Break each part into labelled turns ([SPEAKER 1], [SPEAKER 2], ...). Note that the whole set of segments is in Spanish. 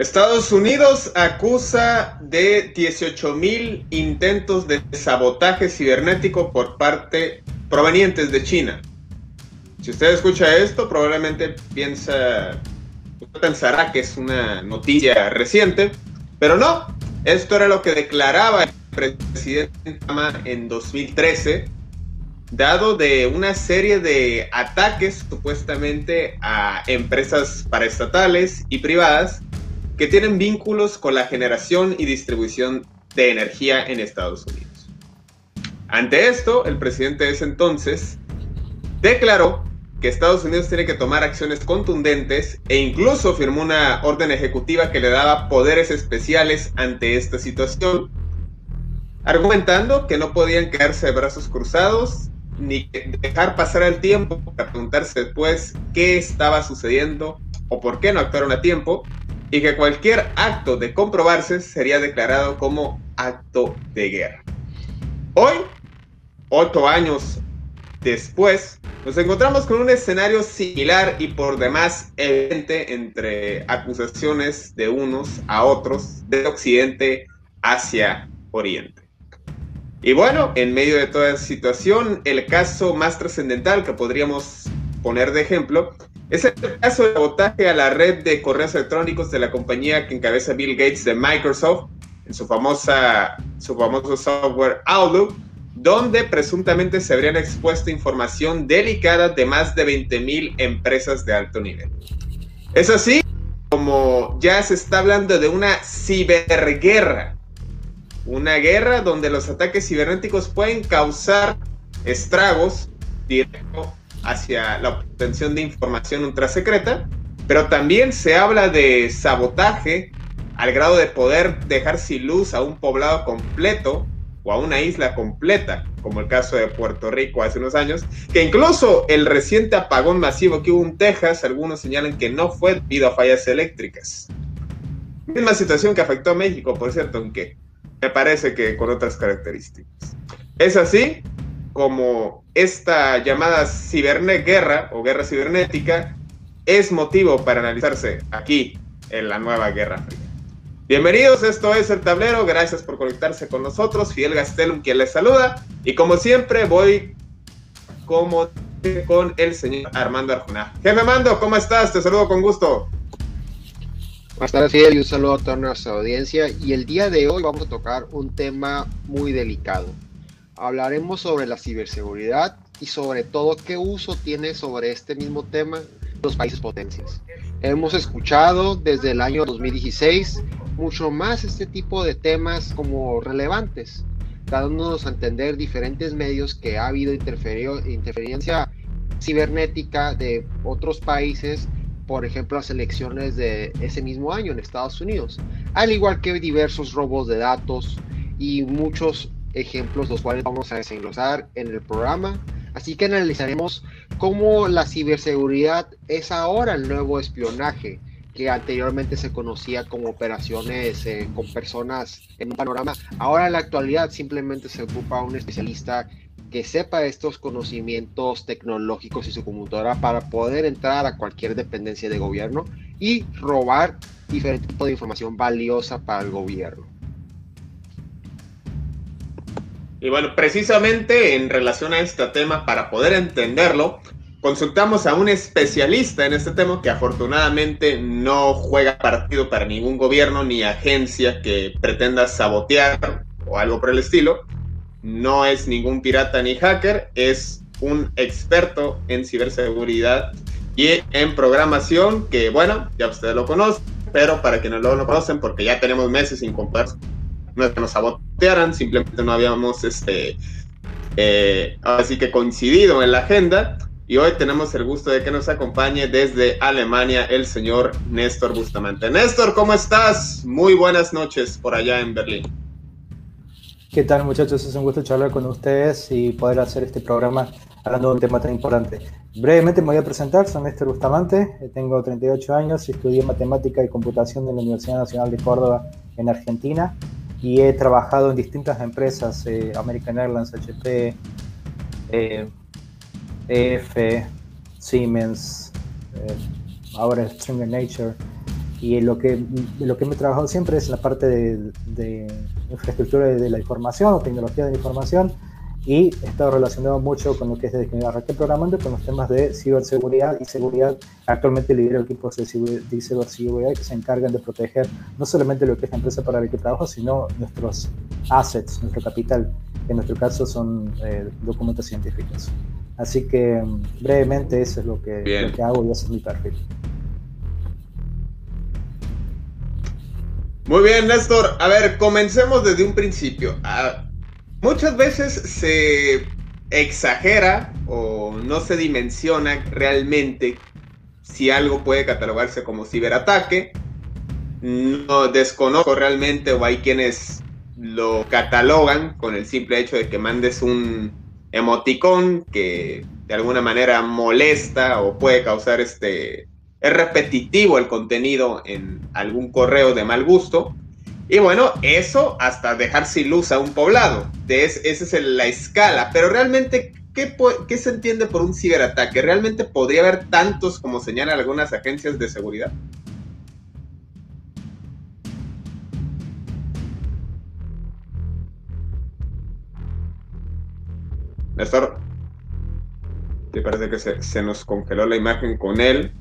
[SPEAKER 1] Estados Unidos acusa de 18.000 intentos de sabotaje cibernético por parte provenientes de China. Si usted escucha esto, probablemente piensa, pensará que es una noticia reciente, pero no. Esto era lo que declaraba el presidente Obama en 2013, dado de una serie de ataques supuestamente a empresas paraestatales y privadas que tienen vínculos con la generación y distribución de energía en Estados Unidos. Ante esto, el presidente de ese entonces declaró que Estados Unidos tiene que tomar acciones contundentes e incluso firmó una orden ejecutiva que le daba poderes especiales ante esta situación, argumentando que no podían quedarse de brazos cruzados ni dejar pasar el tiempo para preguntarse después qué estaba sucediendo o por qué no actuaron a tiempo y que cualquier acto de comprobarse sería declarado como acto de guerra. Hoy, ocho años después, nos encontramos con un escenario similar y por demás evidente entre acusaciones de unos a otros de Occidente hacia Oriente. Y bueno, en medio de toda esa situación, el caso más trascendental que podríamos poner de ejemplo es el caso de sabotaje a la red de correos electrónicos de la compañía que encabeza Bill Gates de Microsoft en su, famosa, su famoso software Outlook, donde presuntamente se habrían expuesto información delicada de más de 20.000 empresas de alto nivel. Es así como ya se está hablando de una ciberguerra, una guerra donde los ataques cibernéticos pueden causar estragos directos hacia la obtención de información ultrasecreta, pero también se habla de sabotaje al grado de poder dejar sin luz a un poblado completo o a una isla completa, como el caso de Puerto Rico hace unos años, que incluso el reciente apagón masivo que hubo en Texas, algunos señalan que no fue debido a fallas eléctricas. Misma situación que afectó a México, por cierto, aunque me parece que con otras características. Es así como esta llamada guerra o guerra cibernética es motivo para analizarse aquí en la nueva Guerra Fría. Bienvenidos, esto es El Tablero, gracias por conectarse con nosotros, Fiel Gastelum quien les saluda y como siempre voy como con el señor Armando Arjuna. Jefe Mando, ¿cómo estás? Te saludo con gusto.
[SPEAKER 2] Buenas tardes, Fiel, y un saludo a toda nuestra audiencia. Y el día de hoy vamos a tocar un tema muy delicado, hablaremos sobre la ciberseguridad y sobre todo qué uso tiene sobre este mismo tema los países potencias. Hemos escuchado desde el año 2016 mucho más este tipo de temas como relevantes, dándonos a entender diferentes medios que ha habido interferencia cibernética de otros países, por ejemplo las elecciones de ese mismo año en Estados Unidos, al igual que diversos robos de datos y muchos ejemplos los cuales vamos a desenglosar en el programa. Así que analizaremos cómo la ciberseguridad es ahora el nuevo espionaje que anteriormente se conocía como operaciones eh, con personas en un panorama. Ahora en la actualidad simplemente se ocupa un especialista que sepa estos conocimientos tecnológicos y su computadora para poder entrar a cualquier dependencia de gobierno y robar diferente tipo de información valiosa para el gobierno.
[SPEAKER 1] Y bueno, precisamente en relación a este tema, para poder entenderlo, consultamos a un especialista en este tema que afortunadamente no juega partido para ningún gobierno ni agencia que pretenda sabotear o algo por el estilo. No es ningún pirata ni hacker, es un experto en ciberseguridad y en programación que, bueno, ya ustedes lo conocen, pero para quienes no lo conocen, porque ya tenemos meses sin comprar no es que nos sabotearan, simplemente no habíamos, este, eh, así que coincidido en la agenda. Y hoy tenemos el gusto de que nos acompañe desde Alemania el señor Néstor Bustamante. Néstor, ¿cómo estás? Muy buenas noches por allá en Berlín.
[SPEAKER 3] ¿Qué tal muchachos? Es un gusto charlar con ustedes y poder hacer este programa hablando de un tema tan importante. Brevemente me voy a presentar, soy Néstor Bustamante, tengo 38 años, estudié matemática y computación en la Universidad Nacional de Córdoba en Argentina y he trabajado en distintas empresas, eh, American Airlines, HP, eh, EF, Siemens, eh, ahora Stringer Nature. Y lo que, lo que me he trabajado siempre es la parte de, de infraestructura de la información o tecnología de la información y está relacionado mucho con lo que es desde que me arranqué programando con los temas de ciberseguridad y seguridad. Actualmente lidero equipos de, ciberseguridad que se encargan de proteger no solamente lo que es la empresa para la que trabajo, sino nuestros assets, nuestro capital, que en nuestro caso son eh, documentos científicos. Así que mm, brevemente eso es lo que, lo que hago y ese es mi perfil.
[SPEAKER 1] Muy bien, Néstor. A ver, comencemos desde un principio. Ah, muchas veces se exagera o no se dimensiona realmente si algo puede catalogarse como ciberataque. No desconozco realmente o hay quienes lo catalogan con el simple hecho de que mandes un emoticón que de alguna manera molesta o puede causar este es repetitivo el contenido en algún correo de mal gusto y bueno, eso hasta dejar sin luz a un poblado. esa es la escala. Pero realmente, ¿qué, ¿qué, se entiende por un ciberataque? ¿Realmente podría haber tantos como señalan algunas agencias de seguridad? Néstor, te parece que se, nos congeló la imagen con él.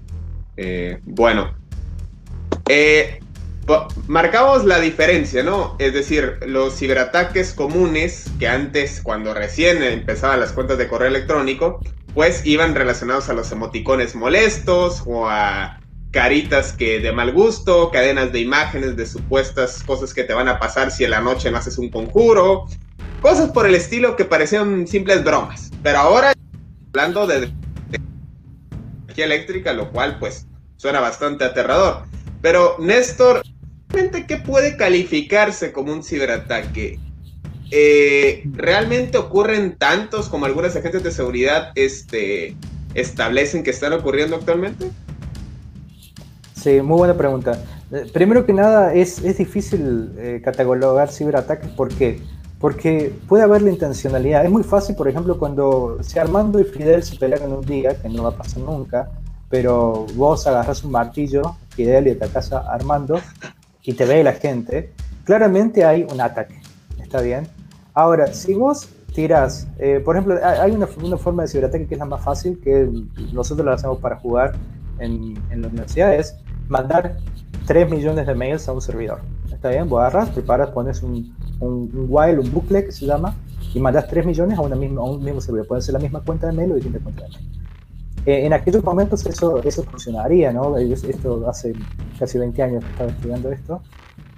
[SPEAKER 1] Eh, bueno, eh, marcamos la diferencia, ¿no? Es decir, los ciberataques comunes que antes, cuando recién empezaban las cuentas de correo electrónico, pues iban relacionados a los emoticones molestos o a caritas que de mal gusto, cadenas de imágenes de supuestas cosas que te van a pasar si en la noche no haces un conjuro, cosas por el estilo que parecían simples bromas. Pero ahora, hablando de energía eléctrica, lo cual pues suena bastante aterrador. Pero Néstor, ¿qué puede calificarse como un ciberataque? Eh, ¿Realmente ocurren tantos como algunas agencias de seguridad este, establecen que están ocurriendo actualmente?
[SPEAKER 3] Sí, muy buena pregunta. Eh, primero que nada, es, es difícil eh, catalogar ciberataques. ¿Por qué? Porque puede haber la intencionalidad. Es muy fácil, por ejemplo, cuando si Armando y Fidel se pelean en un día, que no va a pasar nunca, pero vos agarras un martillo, Fidel, y atacás a Armando, y te ve la gente, claramente hay un ataque. ¿Está bien? Ahora, si vos tiras, eh, por ejemplo, hay una, una, forma de ciberataque que es la más fácil, que nosotros lo hacemos para jugar en, en la universidad, es mandar 3 millones de mails a un servidor. ¿Está bien? Vos agarras, preparas, pones un, un, while, un bucle que se llama, y mandas 3 millones a, una misma, a un mismo servidor. Puede ser la misma cuenta de mail o distintas cuentas de mail. Eh, en aquellos momentos eso, eso funcionaría, ¿no? Esto hace casi 20 años que estaba estudiando esto.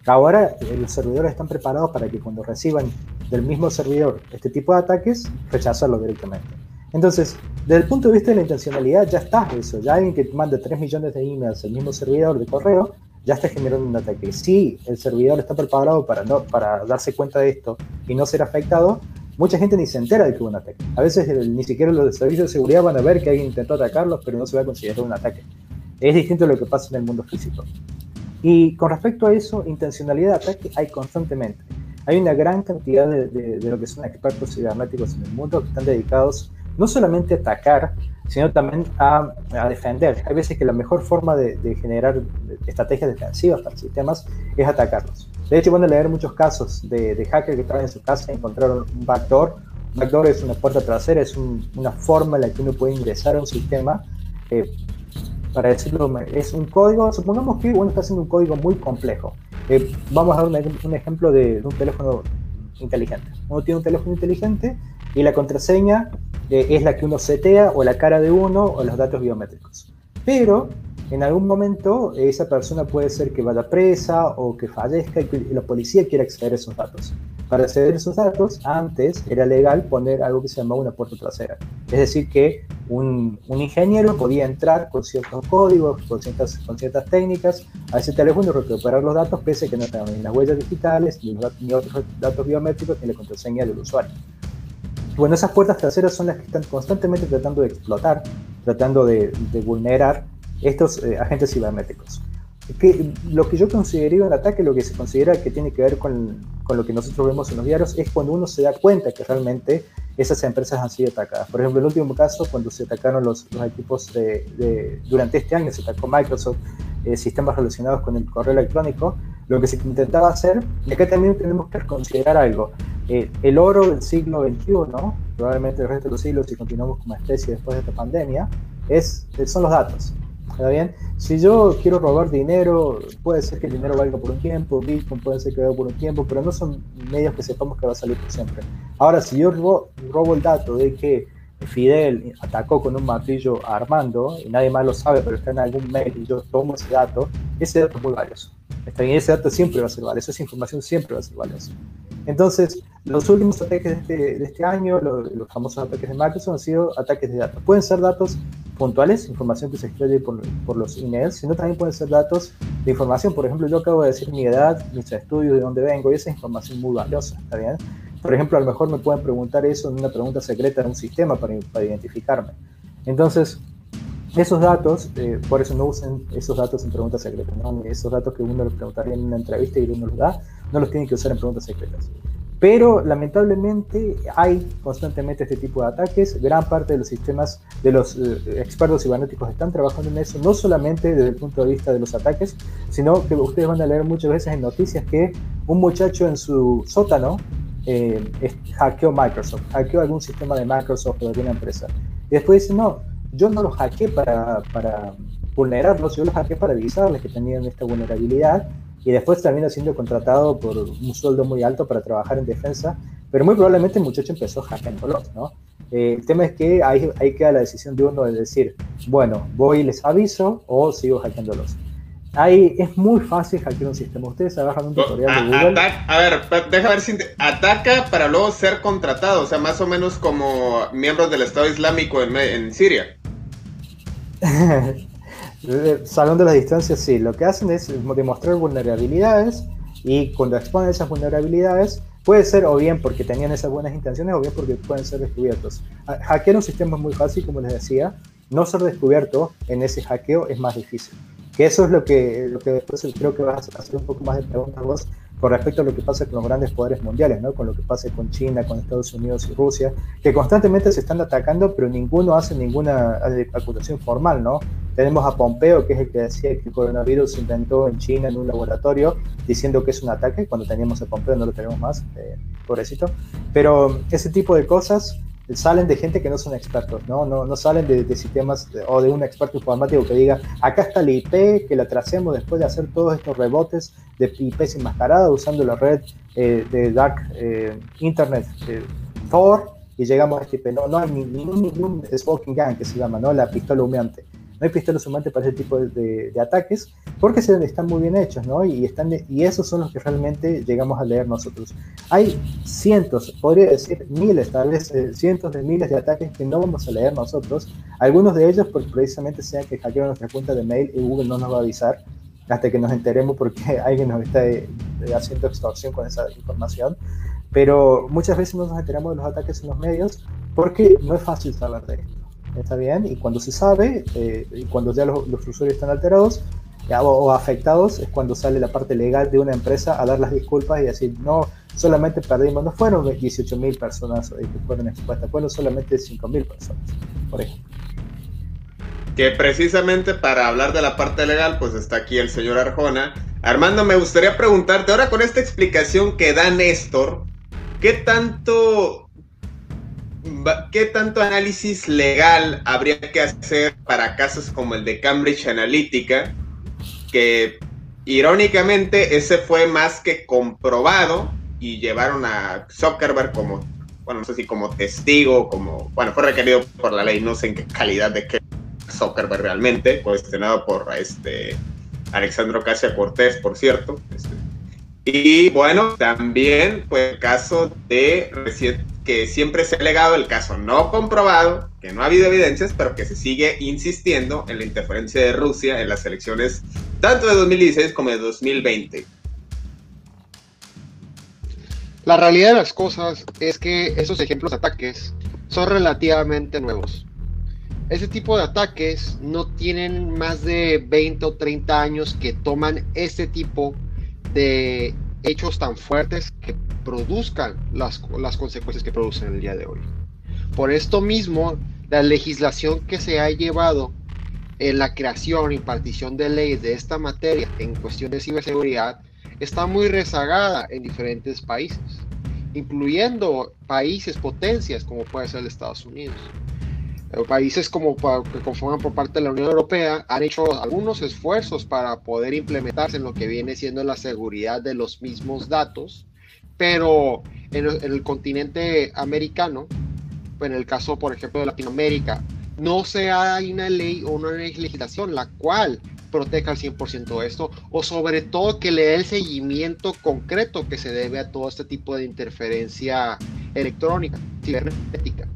[SPEAKER 3] Ahora eh, los servidores están preparados para que cuando reciban del mismo servidor este tipo de ataques, rechazarlo directamente. Entonces, desde el punto de vista de la intencionalidad, ya está eso. Ya alguien que manda 3 millones de emails al mismo servidor de correo, ya está generando un ataque. Si el servidor está preparado para, no, para darse cuenta de esto y no ser afectado, mucha gente ni se entera de que hubo un ataque. A veces ni siquiera los servicios de seguridad van a ver que alguien intentó atacarlos, pero no se va a considerar un ataque. Es distinto a lo que pasa en el mundo físico. Y con respecto a eso, intencionalidad de ataque hay constantemente. Hay una gran cantidad de, lo que son expertos cibernéticos en el mundo que están dedicados no solamente atacar, sino también a, defender. Hay veces que la mejor forma de, generar estrategias defensivas para sistemas es atacarlos. De hecho, van leer muchos casos de, de hackers que estaban en su casa y encontraron un backdoor. Un backdoor es una puerta trasera, es una forma en la que uno puede ingresar a un sistema. Eh, para decirlo, es un código, supongamos que uno está haciendo un código muy complejo. Eh, vamos a dar un, ejemplo de, de un teléfono inteligente. Uno tiene un teléfono inteligente y la contraseña eh, es la que uno setea o la cara de uno o los datos biométricos. Pero en algún momento esa persona puede ser que vaya presa o que fallezca y que la policía quiera acceder a esos datos. Para acceder a esos datos, antes era legal poner algo que se llamaba una puerta trasera. Es decir, que un, ingeniero podía entrar con ciertos códigos, con ciertas, con ciertas técnicas a ese teléfono y recuperar los datos, pese a que no tenían ni las huellas digitales, ni, ni otros datos biométricos, ni la contraseña del usuario. Bueno, esas puertas traseras son las que están constantemente tratando de explotar, tratando de, vulnerar estos eh, agentes cibernéticos. Que, lo que yo consideraría un ataque, lo que se considera que tiene que ver con, con, lo que nosotros vemos en los diarios, es cuando uno se da cuenta que realmente esas empresas han sido atacadas. Por ejemplo, el último caso, cuando se atacaron los, los equipos de, durante este año, se atacó Microsoft, eh, sistemas relacionados con el correo electrónico, lo que se intentaba hacer, y acá también tenemos que considerar algo, eh, el oro del siglo XXI, probablemente el resto de los siglos, si continuamos como especie después de esta pandemia, es, son los datos. ¿Está bien? Si yo quiero robar dinero, puede ser que el dinero valga por un tiempo, Bitcoin puede ser que valga por un tiempo, pero no son medios que sepamos que va a salir por siempre. Ahora, si yo robo, robo el dato de que Fidel atacó con un martillo a Armando y nadie más lo sabe, pero está en algún mail y yo tomo ese dato, ese dato es muy valioso. Está bien, ese dato siempre va a ser valioso, esa información siempre va a ser valiosa. Entonces, los últimos ataques de este, de este año, los, famosos ataques de Microsoft, han sido ataques de datos. Pueden ser datos puntuales, información que se extrae por, por, los emails, sino también pueden ser datos de información. Por ejemplo, yo acabo de decir mi edad, mis estudios, de dónde vengo, y esa es información muy valiosa, ¿está bien? Por ejemplo, a lo mejor me pueden preguntar eso en una pregunta secreta en un sistema para, para identificarme. Entonces, esos datos, eh, por eso no usen esos datos en preguntas secretas, ¿no? esos datos que uno le preguntaría en una entrevista y uno los da, no los tienen que usar en preguntas secretas. Pero lamentablemente hay constantemente este tipo de ataques. Gran parte de los sistemas, de los eh, expertos cibernéticos están trabajando en eso, no solamente desde el punto de vista de los ataques, sino que ustedes van a leer muchas veces en noticias que un muchacho en su sótano eh, hackeó Microsoft, hackeó algún sistema de Microsoft o de alguna empresa. Y después dice, no, yo no los hackeé para, para vulnerarlos, yo los hackeé para avisarles que tenían esta vulnerabilidad y después termina siendo contratado por un sueldo muy alto para trabajar en defensa, pero muy probablemente el muchacho empezó hackeándolos, ¿no? Eh, el tema es que ahí, ahí queda la decisión de uno de decir, bueno, voy y les aviso o sigo hackeándolos. Ahí es muy fácil hackear un sistema. Ustedes agarran un tutorial de Google.
[SPEAKER 1] a ver, deja ver si ataca para luego ser contratado, o sea, más o menos como miembros del Estado Islámico en, en Siria.
[SPEAKER 3] Salón de las distancias, sí. Lo que hacen es demostrar vulnerabilidades y cuando exponen esas vulnerabilidades, puede ser o bien porque tenían esas buenas intenciones o bien porque pueden ser descubiertos. Hackear un sistema es muy fácil, como les decía. No ser descubierto en ese hackeo es más difícil. Que eso es lo que, lo que después creo que vas a hacer un poco más de preguntas vos con respecto a lo que pasa con los grandes poderes mundiales, ¿no? con lo que pasa con China, con Estados Unidos y Rusia, que constantemente se están atacando, pero ninguno hace ninguna acusación formal. ¿no? Tenemos a Pompeo, que es el que decía que el coronavirus se inventó en China en un laboratorio, diciendo que es un ataque, cuando teníamos a Pompeo no lo tenemos más, eh, pobrecito. Pero ese tipo de cosas salen de gente que no son expertos, no, no, no salen de, sistemas o de un experto informático que diga, acá está la IP, que la tracemos después de hacer todos estos rebotes de IPs enmascaradas usando la red eh, de Dark eh, Internet eh, Tor y llegamos a este IP. No, no hay ningún, ningún smoking gun que se llama, ¿no? La pistola humeante no hay pistolas humantes para ese tipo de, ataques porque se, están muy bien hechos, ¿no? Y, están y esos son los que realmente llegamos a leer nosotros. Hay cientos, podría decir miles, tal vez eh, cientos de miles de ataques que no vamos a leer nosotros. Algunos de ellos porque precisamente sean que hackearon nuestra cuenta de mail y Google no nos va a avisar hasta que nos enteremos porque alguien nos está eh, haciendo extorsión con esa información. Pero muchas veces no nos enteramos de los ataques en los medios porque no es fácil saber de esto está bien, y cuando se sabe, eh, y cuando ya los, usuarios están alterados o, afectados, es cuando sale la parte legal de una empresa a dar las disculpas y decir, no, solamente perdimos, no fueron 18 mil personas que fueron expuestas, fueron solamente 5 mil personas, por ejemplo.
[SPEAKER 1] Que precisamente para hablar de la parte legal, pues está aquí el señor Arjona. Armando, me gustaría preguntarte, ahora con esta explicación que da Néstor, ¿qué tanto, qué tanto análisis legal habría que hacer para casos como el de Cambridge Analytica? Que irónicamente ese fue más que comprobado y llevaron a Zuckerberg como, bueno, no sé si como testigo, como, bueno, fue requerido por la ley, no sé en qué calidad de qué Zuckerberg realmente, cuestionado por este Alexandro Casia Cortés, por cierto. Este. y bueno, también pues el caso de que siempre se ha alegado el caso no comprobado, que no ha habido evidencias, pero que se sigue insistiendo en la interferencia de Rusia en las elecciones tanto de 2016 como de 2020.
[SPEAKER 2] La realidad de las cosas es que esos ejemplos de ataques son relativamente nuevos. Ese tipo de ataques no tienen más de 20 o 30 años que toman este tipo de hechos tan fuertes que produzcan las, las consecuencias que producen el día de hoy. Por esto mismo, la legislación que se ha llevado en la creación y partición de leyes de esta materia en cuestión de ciberseguridad está muy rezagada en diferentes países, incluyendo países potencias como puede ser Estados Unidos. Eh, países como que conforman por parte de la Unión Europea han hecho algunos esfuerzos para poder implementarse en lo que viene siendo la seguridad de los mismos datos, pero en el, continente americano, en el caso por ejemplo de Latinoamérica, no se hay una ley o una legislación la cual proteja al 100% esto, o sobre todo que le dé el seguimiento concreto que se debe a todo este tipo de interferencia electrónica, cibernética.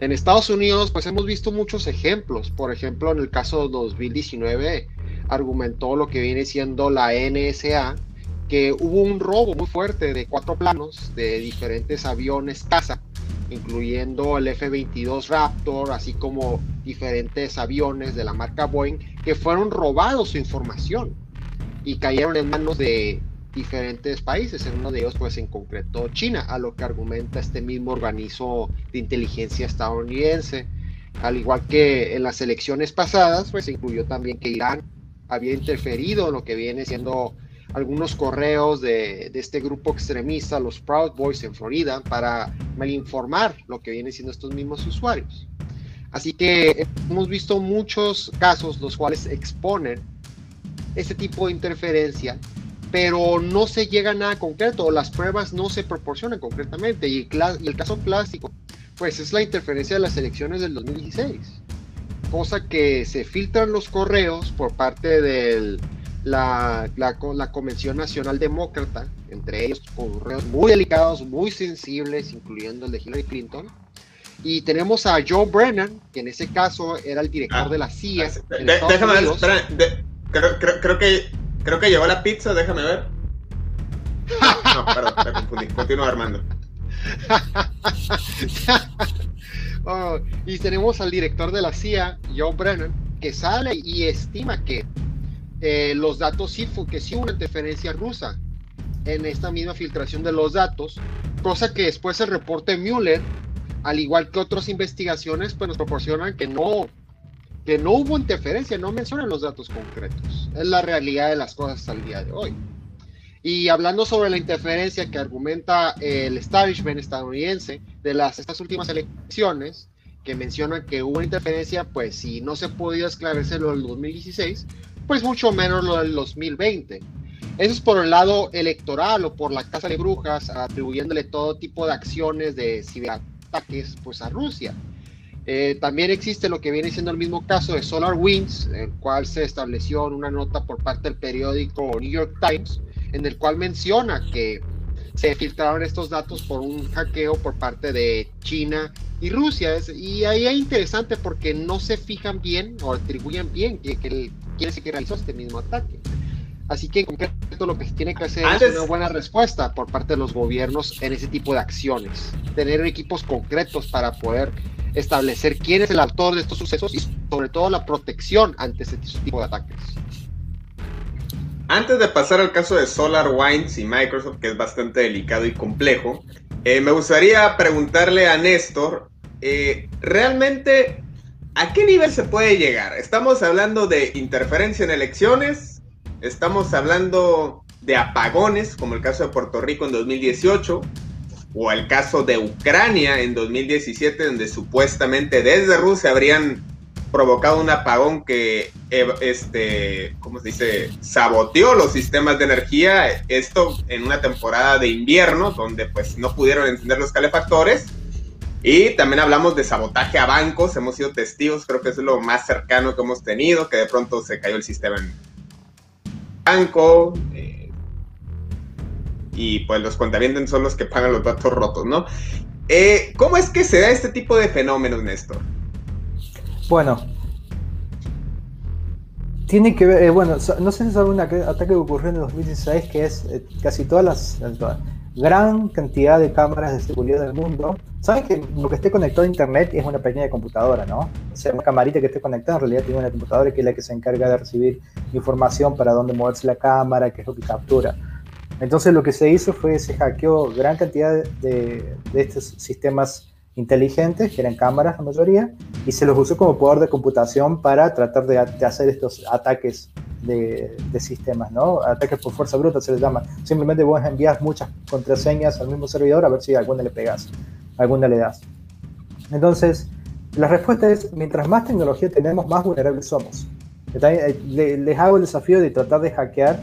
[SPEAKER 2] En Estados Unidos, pues hemos visto muchos ejemplos. Por ejemplo, en el caso de 2019, argumentó lo que viene siendo la NSA, que hubo un robo muy fuerte de cuatro planos de diferentes aviones caza incluyendo el F-22 Raptor, así como diferentes aviones de la marca Boeing, que fueron robados su información y cayeron en manos de diferentes países, en uno de ellos pues en concreto China, a lo que argumenta este mismo organismo de inteligencia estadounidense. Al igual que en las elecciones pasadas, pues se incluyó también que Irán había interferido en lo que viene siendo algunos correos de, este grupo extremista, los Proud Boys en Florida, para malinformar lo que vienen siendo estos mismos usuarios. Así que hemos visto muchos casos los cuales exponen este tipo de interferencia, pero no se llega a nada concreto, o las pruebas no se proporcionan concretamente. Y y el caso clásico, pues es la interferencia de las elecciones del 2016, cosa que se filtran los correos por parte del la, la, la, Convención Nacional Demócrata, entre ellos correos muy delicados, muy sensibles, incluyendo el de Hillary Clinton. Y tenemos a Joe Brennan, que en ese caso era el director ah, de la CIA.
[SPEAKER 1] déjame ver, creo, creo, creo, que, creo que llegó la pizza, déjame ver. No, perdón, me confundí. Continúa Armando.
[SPEAKER 2] Oh, y tenemos al director de la CIA, Joe Brennan, que sale y estima que eh, los datos sí, que sí hubo una interferencia rusa en esta misma filtración de los datos, cosa que después el reporte Mueller, al igual que otras investigaciones, pues nos proporcionan que no, que no hubo interferencia, no mencionan los datos concretos. Es la realidad de las cosas el día de hoy. Y hablando sobre la interferencia que argumenta el establishment estadounidense de las estas últimas elecciones, que mencionan que hubo interferencia, pues si no se podía esclarecer lo del 2016, pues mucho menos lo del 2020. Eso es por el lado electoral o por la casa de brujas, atribuyéndole todo tipo de acciones de ciberataques pues, a Rusia. Eh, también existe lo que viene siendo el mismo caso de Solar Winds, el cual se estableció en una nota por parte del periódico New York Times, en el cual menciona que se filtraron estos datos por un hackeo por parte de China y Rusia. y ahí es interesante porque no se fijan bien o atribuyen bien que, que el, quién es que realizó este mismo ataque. Así que en concreto lo que se tiene que hacer es una buena respuesta por parte de los gobiernos en ese tipo de acciones. Tener equipos concretos para poder establecer quién es el autor de estos sucesos y sobre todo la protección ante ese tipo de ataques.
[SPEAKER 1] Antes de pasar al caso de SolarWinds y Microsoft, que es bastante delicado y complejo, eh, me gustaría preguntarle a Néstor, eh, ¿realmente a qué nivel se puede llegar? ¿Estamos hablando de interferencia en elecciones? ¿Estamos hablando de apagones, como el caso de Puerto Rico en 2018? ¿O el caso de Ucrania en 2017, donde supuestamente desde Rusia habrían provocado un apagón que, este, ¿cómo se dice?, saboteó los sistemas de energía, esto en una temporada de invierno, donde pues no pudieron encender los calefactores. Y también hablamos de sabotaje a bancos, hemos sido testigos, creo que es lo más cercano que hemos tenido, que de pronto se cayó el sistema en banco. Eh, y pues los cuentavientes son los que pagan los datos rotos, ¿no? Eh, ¿Cómo es que se da este tipo de fenómenos, Néstor?
[SPEAKER 3] Bueno, tiene que ver, eh, bueno, no sé si saben un ataque que ocurrió en el 2016, que es eh, casi todas las, gran cantidad de cámaras de seguridad del mundo. Saben que lo que esté conectado a internet es una pequeña computadora, ¿no? O sea, una camarita que esté conectada en realidad tiene una computadora que es la que se encarga de recibir información para dónde moverse la cámara, qué es lo que captura. Entonces lo que se hizo fue se hackeó gran cantidad de, de estos sistemas inteligentes, que eran cámaras la mayoría, y se los usó como poder de computación para tratar de, hacer estos ataques de, sistemas, ¿no? Ataques por fuerza bruta se les llama. Simplemente vos envías muchas contraseñas al mismo servidor a ver si alguna le pegas, alguna le das. Entonces, la respuesta es, mientras más tecnología tenemos, más vulnerables somos. Les hago el desafío de tratar de hackear,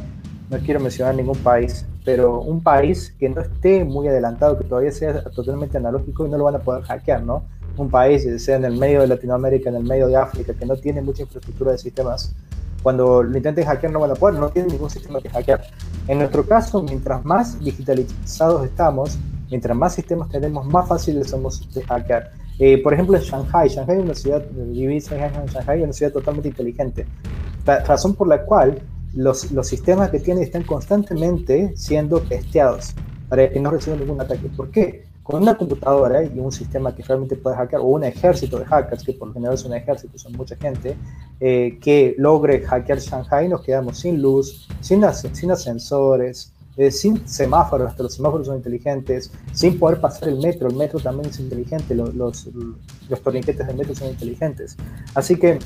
[SPEAKER 3] no quiero mencionar ningún país, pero un país que no esté muy adelantado, que todavía sea totalmente analógico y no lo van a poder hackear, ¿no? Un país, sea en el medio de Latinoamérica, en el medio de África, que no tiene mucha infraestructura de sistemas, cuando lo intenten hackear no van a poder, no tienen ningún sistema que hackear. En nuestro caso, mientras más digitalizados estamos, mientras más sistemas tenemos, más fáciles somos de hackear. Eh, por ejemplo, en Shanghai, Shanghai es una ciudad, viví en Shanghai, es una ciudad totalmente inteligente, razón por la cual los, los sistemas que tiene están constantemente siendo testeados para que no reciban ningún ataque. ¿Por qué? Con una computadora y un sistema que realmente puede hackear, o un ejército de hackers, que por lo general es un ejército, son mucha gente, eh, que logre hackear Shanghai, nos quedamos sin luz, sin, sin ascensores, eh, sin semáforos, hasta los semáforos son inteligentes, sin poder pasar el metro, el metro también es inteligente, los, los, los torniquetes del metro son inteligentes. Así que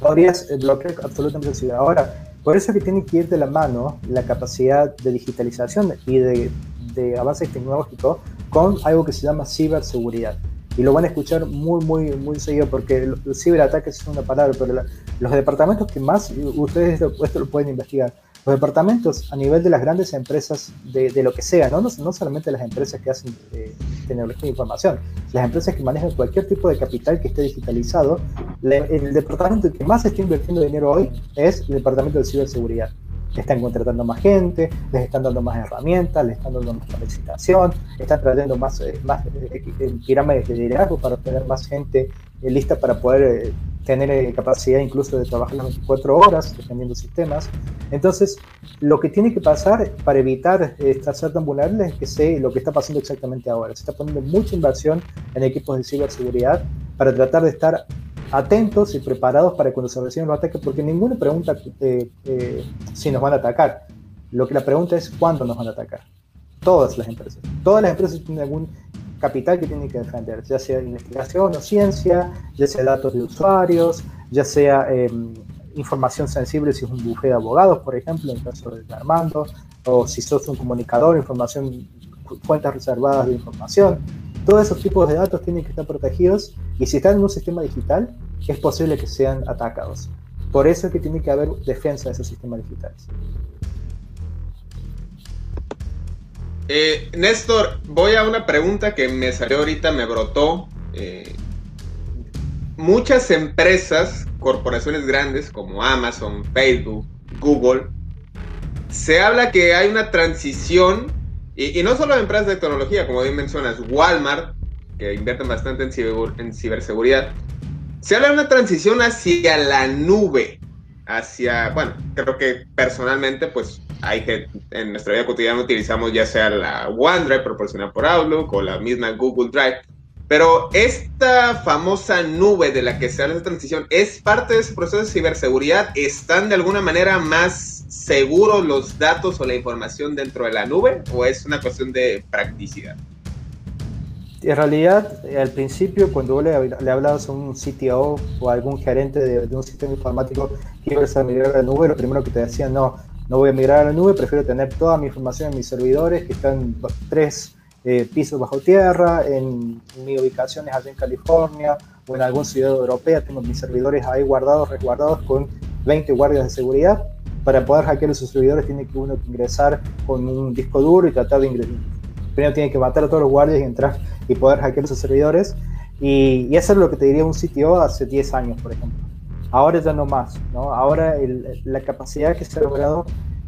[SPEAKER 3] podrías bloquear absolutamente la ciudad. Ahora, por eso es que tiene que ir de la mano la capacidad de digitalización y de, de avance tecnológico con algo que se llama ciberseguridad. Y lo van a escuchar muy, muy, muy seguido porque el ciberataques es una palabra, pero los departamentos que más, ustedes esto lo pueden investigar, los departamentos a nivel de las grandes empresas de, de lo que sea, ¿no? No, no solamente las empresas que hacen eh, tecnología de información, las empresas que manejan cualquier tipo de capital que esté digitalizado, el departamento que más está invirtiendo dinero hoy es el departamento de ciberseguridad. Están contratando más gente, les están dando más herramientas, les están dando más capacitación, están trayendo más, eh, más eh, pirámides de liderazgo para tener más gente lista para poder tener eh, capacidad incluso de trabajar las 24 horas, dependiendo de sistemas. Entonces, lo que tiene que pasar para evitar estar ser tan es que sé lo que está pasando exactamente ahora. Se está poniendo mucha inversión en equipos de ciberseguridad para tratar de estar atentos y preparados para cuando se reciben los ataques, porque ninguno pregunta eh, eh, si nos van a atacar. Lo que la pregunta es cuándo nos van a atacar. Todas las empresas. Todas las empresas tienen algún capital que tiene que defender, ya sea investigación o ciencia, ya sea datos de usuarios, ya sea em, información sensible si es un bufete de abogados, por ejemplo, en caso de Armando, o si sos un comunicador, información, fuentes reservadas de información. Todos esos tipos de datos tienen que estar protegidos y si están en un sistema digital, es posible que sean atacados. Por eso es que tiene que haber defensa de esos sistemas digitales.
[SPEAKER 1] Eh, Néstor, voy a una pregunta que me salió ahorita, me brotó. Eh, muchas empresas, corporaciones grandes como Amazon, Facebook, Google, se habla que hay una transición, y, no solo empresas de tecnología, como bien mencionas, Walmart, que invierten bastante en ciberseguridad, se habla de una transición hacia la nube, hacia, bueno, creo que personalmente, pues hay que en nuestra vida cotidiana utilizamos ya sea la OneDrive proporcionada por Outlook o la misma Google Drive. Pero esta famosa nube de la que se habla de transición es parte de ese proceso de ciberseguridad. ¿Están de alguna manera más seguros los datos o la información dentro de la nube o es una cuestión de practicidad?
[SPEAKER 3] En realidad, al principio, cuando vos le, le hablabas a un CTO o a algún gerente de, un sistema informático que ibas a migrar a la nube, lo primero que te decían, no, no voy a migrar a la nube, prefiero tener toda mi información en mis servidores que están tres eh, pisos bajo tierra, en, mi ubicación es allá en California o en alguna ciudad europea, tengo mis servidores ahí guardados, resguardados con 20 guardias de seguridad. Para poder hackear esos servidores tiene que uno ingresar con un disco duro y tratar de ingresar. Primero tiene que matar a todos los guardias y entrar y poder hackear esos servidores. Y, y eso es lo que te diría un sitio hace 10 años, por ejemplo. Ahora ya no más, ¿no? Ahora la capacidad que se ha logrado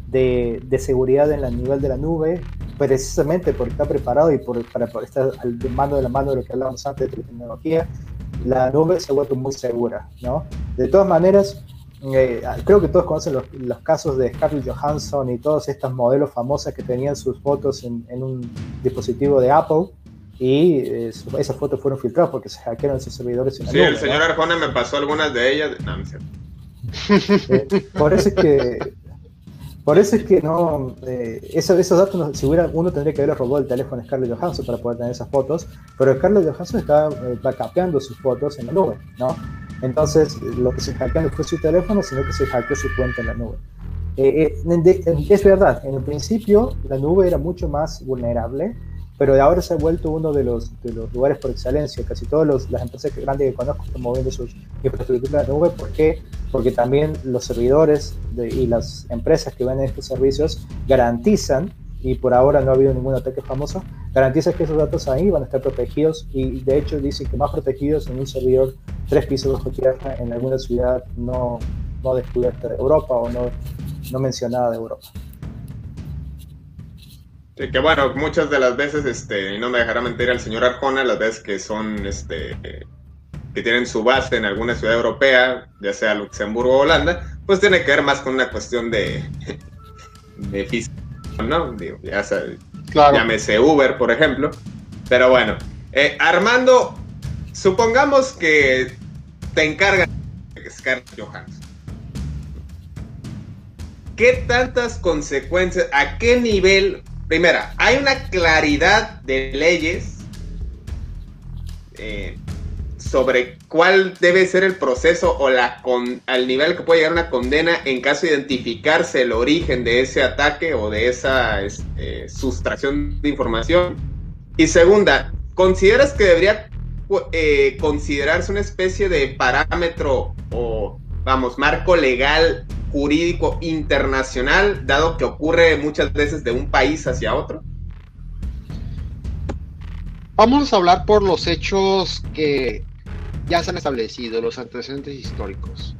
[SPEAKER 3] de, de, seguridad en el nivel de la nube, precisamente porque está preparado y por, para estar al mando de la mano de lo que hablábamos antes de tecnología, la nube se ha vuelto muy segura, ¿no? De todas maneras, eh, creo que todos conocen los, los, casos de Scarlett Johansson y todos estos modelos famosos que tenían sus fotos en, en un dispositivo de Apple y eh, esas fotos fueron filtradas porque se hackearon sus servidores.
[SPEAKER 1] En sí, el señor Arjona me pasó algunas de ellas. No, no es
[SPEAKER 3] cierto. Eh, por eso es que por eso es que no, eh, esos, esos datos, si hubiera, uno tendría que haberle robado el teléfono a Scarlett Johansson para poder tener esas fotos, pero Scarlett Johansson está eh, backupeando sus fotos en la nube, ¿no? Entonces, lo que se hackeó no fue su teléfono, sino que se hackeó su cuenta en la nube. Eh, es verdad, en el principio la nube era mucho más vulnerable, pero de ahora se ha vuelto uno de los, de los lugares por excelencia. Casi todas las empresas grandes que conozco están moviendo sus infraestructuras a la nube. ¿Por qué? Porque también los servidores y las empresas que venden estos servicios garantizan, y por ahora no ha habido ningún ataque famoso, garantizan que esos datos ahí van a estar protegidos y de hecho dicen que más protegidos en un servidor tres pisos bajo tierra en alguna ciudad no, no descubierta de Europa o no, no mencionada de Europa.
[SPEAKER 1] Que bueno, muchas de las veces, este, y no me dejará mentir el señor Arjona, las veces que son, este, que tienen su base en alguna ciudad europea, ya sea Luxemburgo o Holanda, pues tiene que ver más con una cuestión de, de física, ¿no? Digo, ya sabes, llámese Uber, por ejemplo. Pero bueno, eh, Armando, supongamos que te encargan de Scarlett Johansson. ¿Qué tantas consecuencias, a qué nivel primera, hay una claridad de leyes eh, sobre cuál debe ser el proceso o la con, al nivel que puede llegar una condena en caso de identificarse el origen de ese ataque o de esa este, sustracción de información. Y segunda, ¿consideras que debería eh, considerarse una especie de parámetro o, vamos, marco legal jurídico internacional, dado que ocurre muchas veces de un país hacia otro?
[SPEAKER 2] Vamos a hablar por los hechos que ya se han establecido, los antecedentes históricos.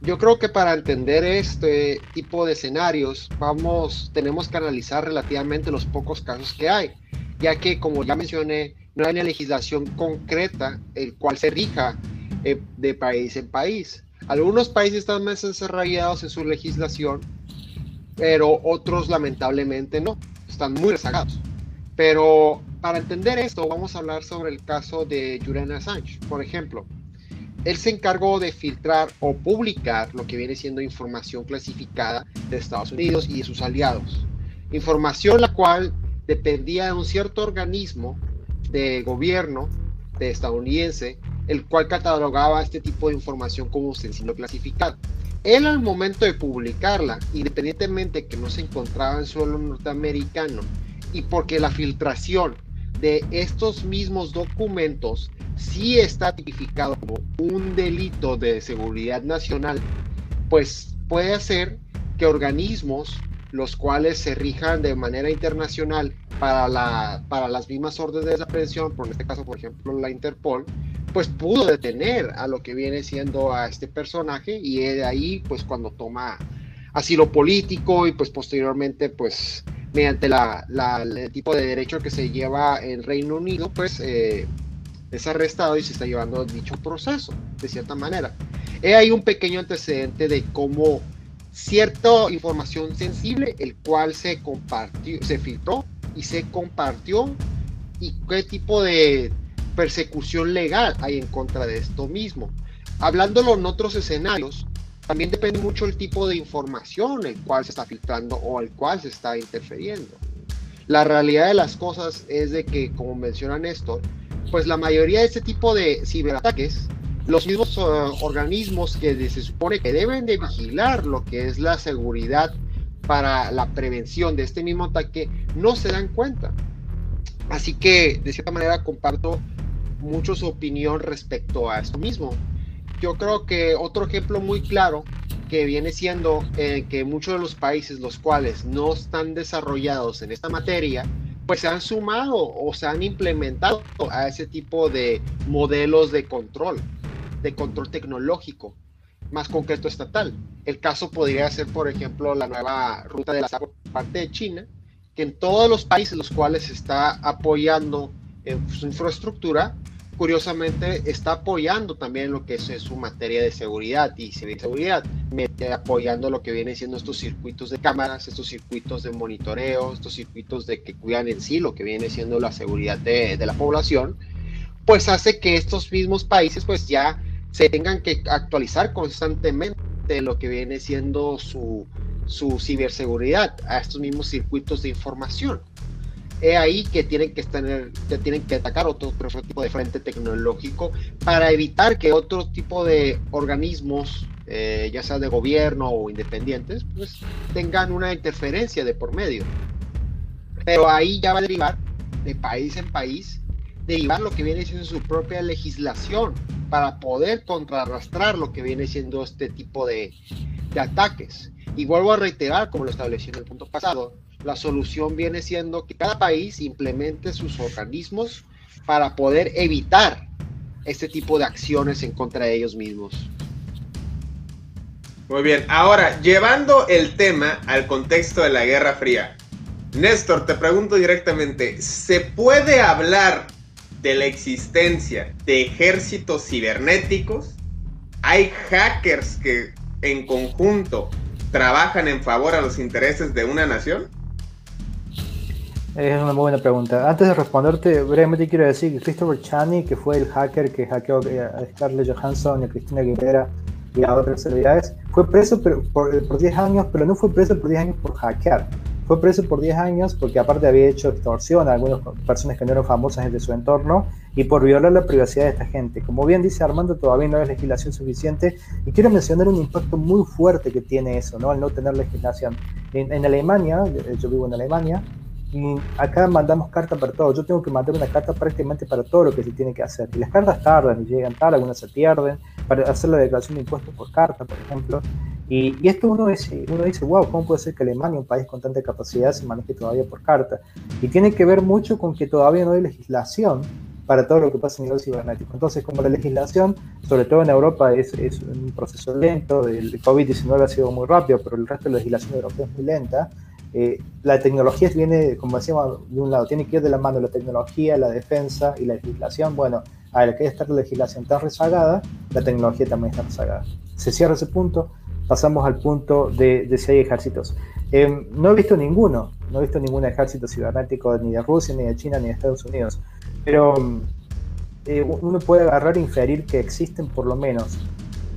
[SPEAKER 2] Yo creo que para entender este tipo de escenarios, vamos, tenemos que analizar relativamente los pocos casos que hay, ya que, como ya mencioné, no hay una legislación concreta el cual se rija eh, de país en país. Algunos países están más desarrollados en su legislación, pero otros lamentablemente no, están muy rezagados. Pero para entender esto, vamos a hablar sobre el caso de Julian Assange, por ejemplo. Él se encargó de filtrar o publicar lo que viene siendo información clasificada de Estados Unidos y de sus aliados. Información la cual dependía de un cierto organismo de gobierno de estadounidense el cual catalogaba este tipo de información como sencillo clasificado. Él al momento de publicarla, independientemente que no se encontraba en suelo norteamericano y porque la filtración de estos mismos documentos sí está tipificado como un delito de seguridad nacional, pues puede hacer que organismos los cuales se rijan de manera internacional para, la, para las mismas órdenes de aprehensión, por este caso, por ejemplo, la Interpol, pues pudo detener a lo que viene siendo a este personaje y de ahí pues cuando toma asilo político y pues posteriormente pues mediante la, el tipo de derecho que se lleva en Reino Unido pues eh, es arrestado y se está llevando dicho proceso de cierta manera. He ahí un pequeño antecedente de cómo cierta información sensible el cual se compartió, se filtró y se compartió y qué tipo de persecución legal hay en contra de esto mismo. Hablándolo en otros escenarios, también depende mucho el tipo de información el cual se está filtrando o el cual se está interfiriendo. La realidad de las cosas es de que, como menciona Néstor, pues la mayoría de este tipo de ciberataques, los mismos uh, organismos que se supone que deben de vigilar lo que es la seguridad para la prevención de este mismo ataque, no se dan cuenta. Así que, de cierta manera, comparto mucho su opinión respecto a esto mismo. Yo creo que otro ejemplo muy claro que viene siendo eh, que muchos de los países los cuales no están desarrollados en esta materia, pues se han sumado o se han implementado a ese tipo de modelos de control, de control tecnológico, más concreto estatal. El caso podría ser, por ejemplo, la nueva ruta de la por parte de China, que en todos los países los cuales está apoyando en su infraestructura, curiosamente está apoyando también lo que es, su materia de seguridad y seguridad, apoyando lo que viene siendo estos circuitos de cámaras, estos circuitos de monitoreo, estos circuitos de que cuidan en sí lo que viene siendo la seguridad de, de la población, pues hace que estos mismos países pues ya se tengan que actualizar constantemente lo que viene siendo su, su ciberseguridad a estos mismos circuitos de información es ahí que tienen que estar, que tienen que atacar otro, tipo de frente tecnológico para evitar que otro tipo de organismos, eh, ya sea de gobierno o independientes, pues tengan una interferencia de por medio. Pero ahí ya va a derivar de país en país, derivar lo que viene siendo su propia legislación para poder contrarrastrar lo que viene siendo este tipo de, de ataques. Y vuelvo a reiterar, como lo establecí en el punto pasado, la solución viene siendo que cada país implemente sus organismos para poder evitar este tipo de acciones en contra de ellos mismos.
[SPEAKER 1] Muy bien, ahora llevando el tema al contexto de la Guerra Fría, Néstor, te pregunto directamente, ¿se puede hablar de la existencia de ejércitos cibernéticos? ¿Hay hackers que en conjunto trabajan en favor a los intereses de una nación?
[SPEAKER 3] Es una muy buena pregunta. Antes de responderte, brevemente quiero decir que Christopher Chani, que fue el hacker que hackeó a Scarlett Johansson a Cristina Aguilera y a otras celebridades, fue preso por, 10 años, pero no fue preso por 10 años por hackear. Fue preso por 10 años porque aparte había hecho extorsión a algunas personas que no eran famosas de su entorno y por violar la privacidad de esta gente. Como bien dice Armando, todavía no hay legislación suficiente y quiero mencionar un impacto muy fuerte que tiene eso, ¿no? Al no tener legislación. En, en Alemania, yo vivo en Alemania, acá mandamos cartas para todo. Yo tengo que mandar una carta prácticamente para todo lo que se tiene que hacer. Y las cartas tardan y llegan tal, algunas se pierden. Para hacer la declaración de impuestos por carta, por ejemplo. Y, y, esto uno dice, uno dice, wow, ¿cómo puede ser que Alemania, un país con tanta capacidad, se maneje todavía por carta? Y tiene que ver mucho con que todavía no hay legislación para todo lo que pasa a nivel cibernético. Entonces, como la legislación, sobre todo en Europa, es, es un proceso lento, el COVID-19 ha sido muy rápido, pero el resto de la legislación europea es muy lenta, eh, la tecnología viene, como decíamos, de un lado, tiene que ir de la mano la tecnología, la defensa y la legislación. Bueno, a la que está la legislación tan rezagada, la tecnología también está rezagada. Se cierra ese punto, pasamos al punto de, si hay ejércitos. Em, no he visto ninguno, no he visto ningún ejército cibernético ni de Rusia, ni de China, ni de Estados Unidos, pero eh, uno puede agarrar e inferir que existen por lo menos.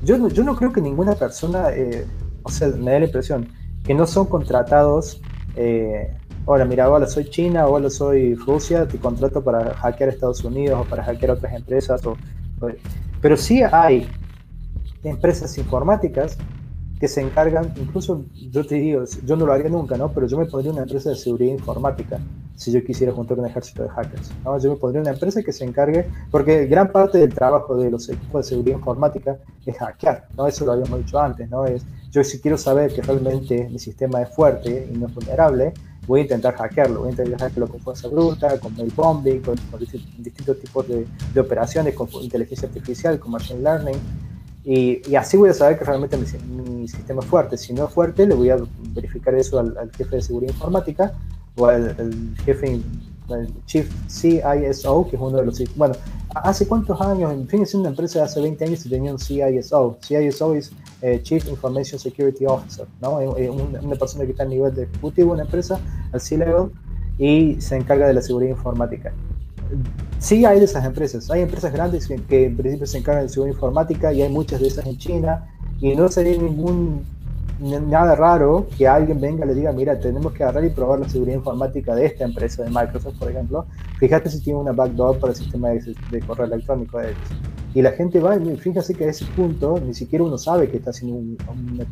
[SPEAKER 3] Yo, yo no creo que ninguna persona, eh, o sea, me da la impresión, que no son contratados. Eh, hola, mira, hola, soy China, hola, soy Rusia, te contrato para hackear Estados Unidos o para hackear otras empresas. pero sí hay empresas informáticas que se encargan, incluso yo te digo, yo no lo haría nunca, ¿no? Pero yo me pondría una empresa de seguridad informática si yo quisiera juntar un ejército de hackers, ¿no? Yo me pondría una empresa que se encargue, porque gran parte del trabajo de los equipos de seguridad informática es hackear, ¿no? Eso lo habíamos dicho antes, ¿no? Es, yo si quiero saber que realmente mi sistema es fuerte y no es vulnerable, voy a intentar hackearlo, voy a intentar hackearlo con fuerza bruta, con mail bombing, con, distintos tipos de, de operaciones, con inteligencia artificial, con machine learning, y, así voy a saber que realmente mi, sistema es fuerte. Si no es fuerte, le voy a verificar eso al, jefe de seguridad informática o al, jefe, el Chief CISO, que es uno de los... Bueno, ¿hace cuántos años? En fin, es una empresa de hace 20 años y tenía un CISO. CISO es eh, Chief Information Security Officer, ¿no? una persona que está a nivel de ejecutivo de una empresa, al C-Level, y se encarga de la seguridad informática sí hay de esas empresas. Hay empresas grandes que, en principio se encargan de seguridad informática y hay muchas de esas en China Y no sería ningún nada raro que alguien venga y le diga, mira, tenemos que agarrar y probar la seguridad informática de esta empresa, de Microsoft, por ejemplo. Fíjate si tiene una backdoor para el sistema de, correo electrónico de ellos. Y la gente va, y fíjate que a ese punto ni siquiera uno sabe que está haciendo un,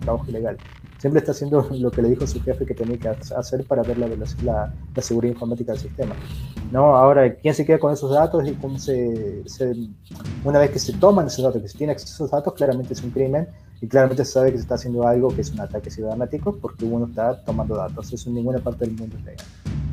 [SPEAKER 3] trabajo ilegal. Siempre está haciendo lo que le dijo su jefe que tenía que hacer para ver la, seguridad informática del sistema. ¿no? Ahora, ¿quién se queda con esos datos y cómo se, una vez que se toman esos datos, que se tiene acceso a esos datos, claramente es un crimen y claramente se sabe que se está haciendo algo que es un ataque cibernético porque uno está tomando datos. Eso en ninguna parte del mundo es legal.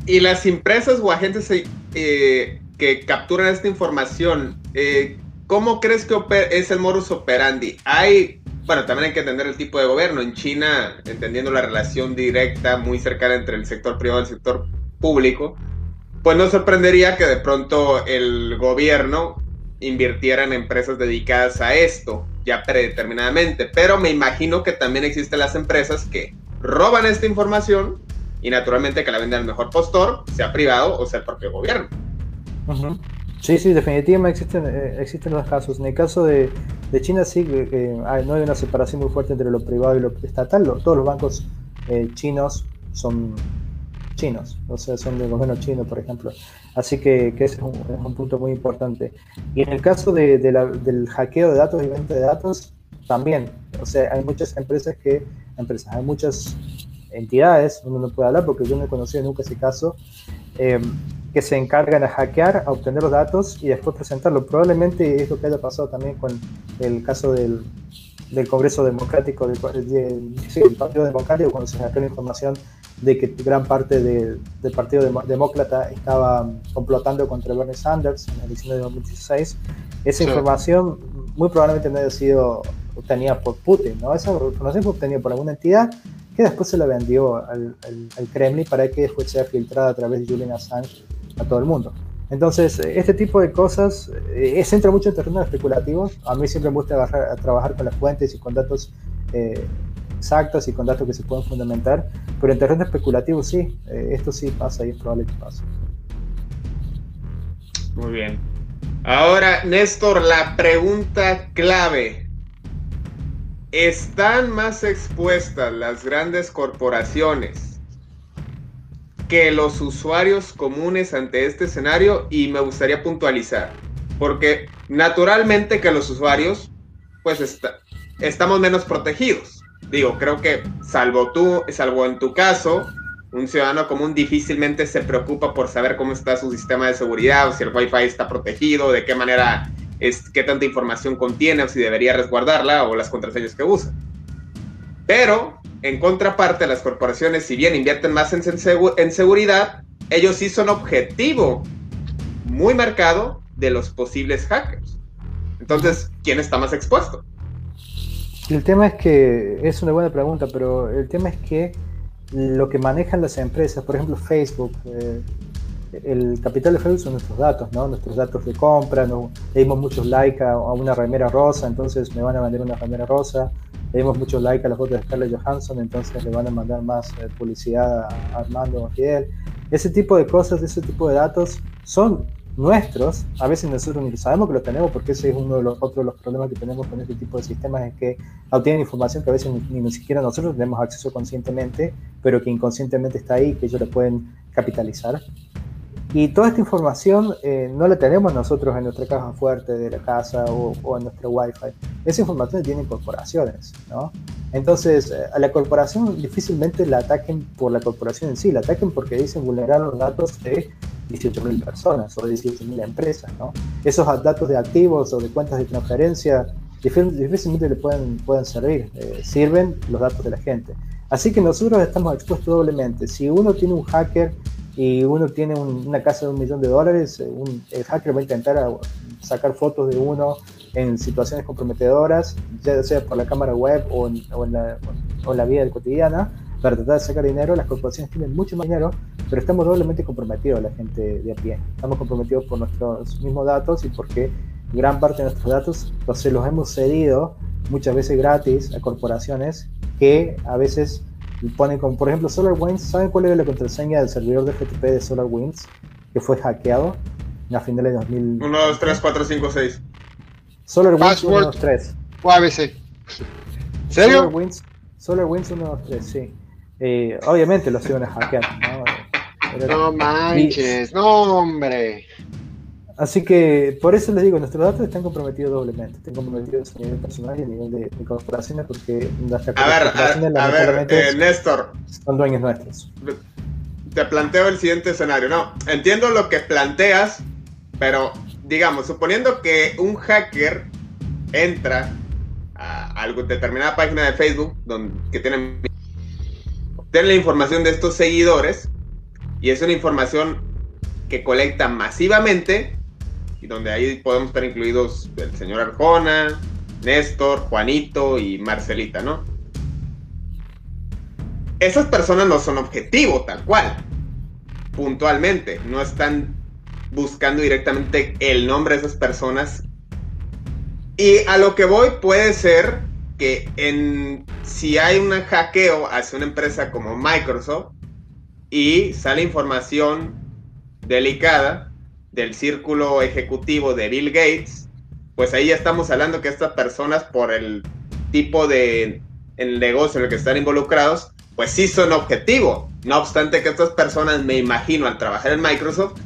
[SPEAKER 1] Y las empresas o agentes eh, que capturan esta información, eh, ¿cómo crees que es el modus operandi? Hay, bueno, también hay que entender el tipo de gobierno. En China, entendiendo la relación directa, muy cercana entre el sector privado y el sector público, pues no sorprendería que de pronto el gobierno invirtiera en empresas dedicadas a esto ya predeterminadamente, pero me imagino que también existen las empresas que roban esta información y naturalmente que la venden al mejor postor, sea privado o sea el propio gobierno.
[SPEAKER 3] Sí, sí, definitivamente existen, eh, existen los casos. En el caso de, China sí, no hay una separación muy fuerte entre lo privado y lo estatal. todos los bancos eh, chinos son chinos, o sea, son del gobierno chino, por ejemplo. Así que, ese es un, punto muy importante. Y en el caso de, del hackeo de datos y venta de datos, también. O sea, hay muchas empresas que, empresas, hay muchas entidades, uno no puede hablar porque yo no he conocido nunca ese caso, eh, que se encargan de hackear, a obtener los datos y después presentarlo. Probablemente es lo que haya pasado también con el caso del, del Congreso Democrático, del, Partido Democrático, cuando se hackeó la información de que gran parte del Partido Demócrata estaba complotando contra Bernie Sanders en la elección de 2016. Esa información muy probablemente no haya sido obtenida por Putin, ¿no? Esa información fue obtenida por alguna entidad que después se la vendió al, Kremlin para que después sea filtrada a través de Julian Assange a todo el mundo. Entonces, este tipo de cosas eh, entra mucho en terreno especulativo. A mí siempre me gusta trabajar con las fuentes y con datos eh, exactos y con datos que se pueden fundamentar, pero en terreno especulativo sí, eh, esto sí pasa y es probable que pase.
[SPEAKER 1] Muy bien. Ahora, Néstor, la pregunta clave. ¿Están más expuestas las grandes corporaciones que los usuarios comunes ante este escenario? Y me gustaría puntualizar, porque naturalmente que los usuarios, pues estamos menos protegidos digo, creo que salvo tú, salvo en tu caso, un ciudadano común difícilmente se preocupa por saber cómo está su sistema de seguridad o si el Wi-Fi está protegido, de qué manera, es, qué tanta información contiene o si debería resguardarla o las contraseñas que usa. Pero, en contraparte, las corporaciones, si bien invierten más en, en seguridad, ellos sí son objetivo muy marcado de los posibles hackers. Entonces, ¿quién está más expuesto?
[SPEAKER 3] El tema es que, es una buena pregunta, pero el tema es que lo que manejan las empresas, por ejemplo Facebook, eh, el capital de Facebook son nuestros datos, ¿no? Nuestros datos de compra, le dimos muchos likes a, una remera rosa, entonces me van a vender una remera rosa, le dimos muchos likes a las fotos de Scarlett Johansson, entonces le van a mandar más eh, publicidad a Armando o Fidel. Ese tipo de cosas, ese tipo de datos son nuestros, a veces nosotros ni sabemos que los tenemos porque ese es uno de los otros de los problemas que tenemos con este tipo de sistemas es que obtienen información que a veces ni, ni, siquiera nosotros tenemos acceso conscientemente, pero que inconscientemente está ahí, que ellos la pueden capitalizar. Y toda esta información eh, no la tenemos nosotros en nuestra caja fuerte de la casa o, o en nuestro Wi-Fi. Esa información la tienen corporaciones, ¿no? Entonces, eh, a la corporación difícilmente la ataquen por la corporación en sí, la ataquen porque dicen vulnerar los datos de 18.000 personas o 18.000 empresas. ¿no? Esos datos de activos o de cuentas de transferencia difícilmente le pueden, pueden servir, eh, sirven los datos de la gente. Así que nosotros estamos expuestos doblemente. Si uno tiene un hacker y uno tiene una casa de un millón de dólares, eh, el hacker va a intentar sacar fotos de uno en situaciones comprometedoras, ya sea por la cámara web o en, o en la, o en la vida cotidiana, para tratar de sacar dinero. Las corporaciones tienen mucho más dinero pero estamos doblemente comprometidos la gente de a pie. Estamos comprometidos por nuestros mismos datos y porque gran parte de nuestros datos los, los hemos cedido muchas veces gratis a corporaciones que a veces ponen como, por ejemplo, SolarWinds. ¿Saben cuál era la contraseña del servidor de FTP de SolarWinds que fue hackeado a finales de 2000?
[SPEAKER 1] 1, 2, 3, 4, 5, 6.
[SPEAKER 3] SolarWinds 1, 2, 3.
[SPEAKER 2] O ABC. serio?
[SPEAKER 3] SolarWinds, SolarWinds 123, sí. Eh, obviamente los iban a hackear, ¿no?
[SPEAKER 2] Pero, no manches, no hombre.
[SPEAKER 3] Así que por eso les digo, nuestros datos están comprometidos doblemente. Están comprometidos a nivel personal y a nivel de, de corporaciones porque
[SPEAKER 1] las a ver, a, ver, eh, Néstor.
[SPEAKER 3] Son dueños nuestros.
[SPEAKER 1] Te planteo el siguiente escenario. No, entiendo lo que planteas, pero digamos, suponiendo que un hacker entra a determinada página de Facebook donde, que tiene, tiene la información de estos seguidores y es una información que colecta masivamente y donde ahí podemos estar incluidos el señor Arjona, Néstor, Juanito y Marcelita, ¿no? Esas personas no son objetivo tal cual, puntualmente, no están buscando directamente el nombre de esas personas. Y a lo que voy puede ser que en, si hay un hackeo hacia una empresa como Microsoft y sale información delicada, del círculo ejecutivo de Bill Gates, pues ahí ya estamos hablando que estas personas, por el tipo de el negocio en el que están involucrados, pues sí son objetivo. No obstante que estas personas, me imagino, al trabajar en Microsoft,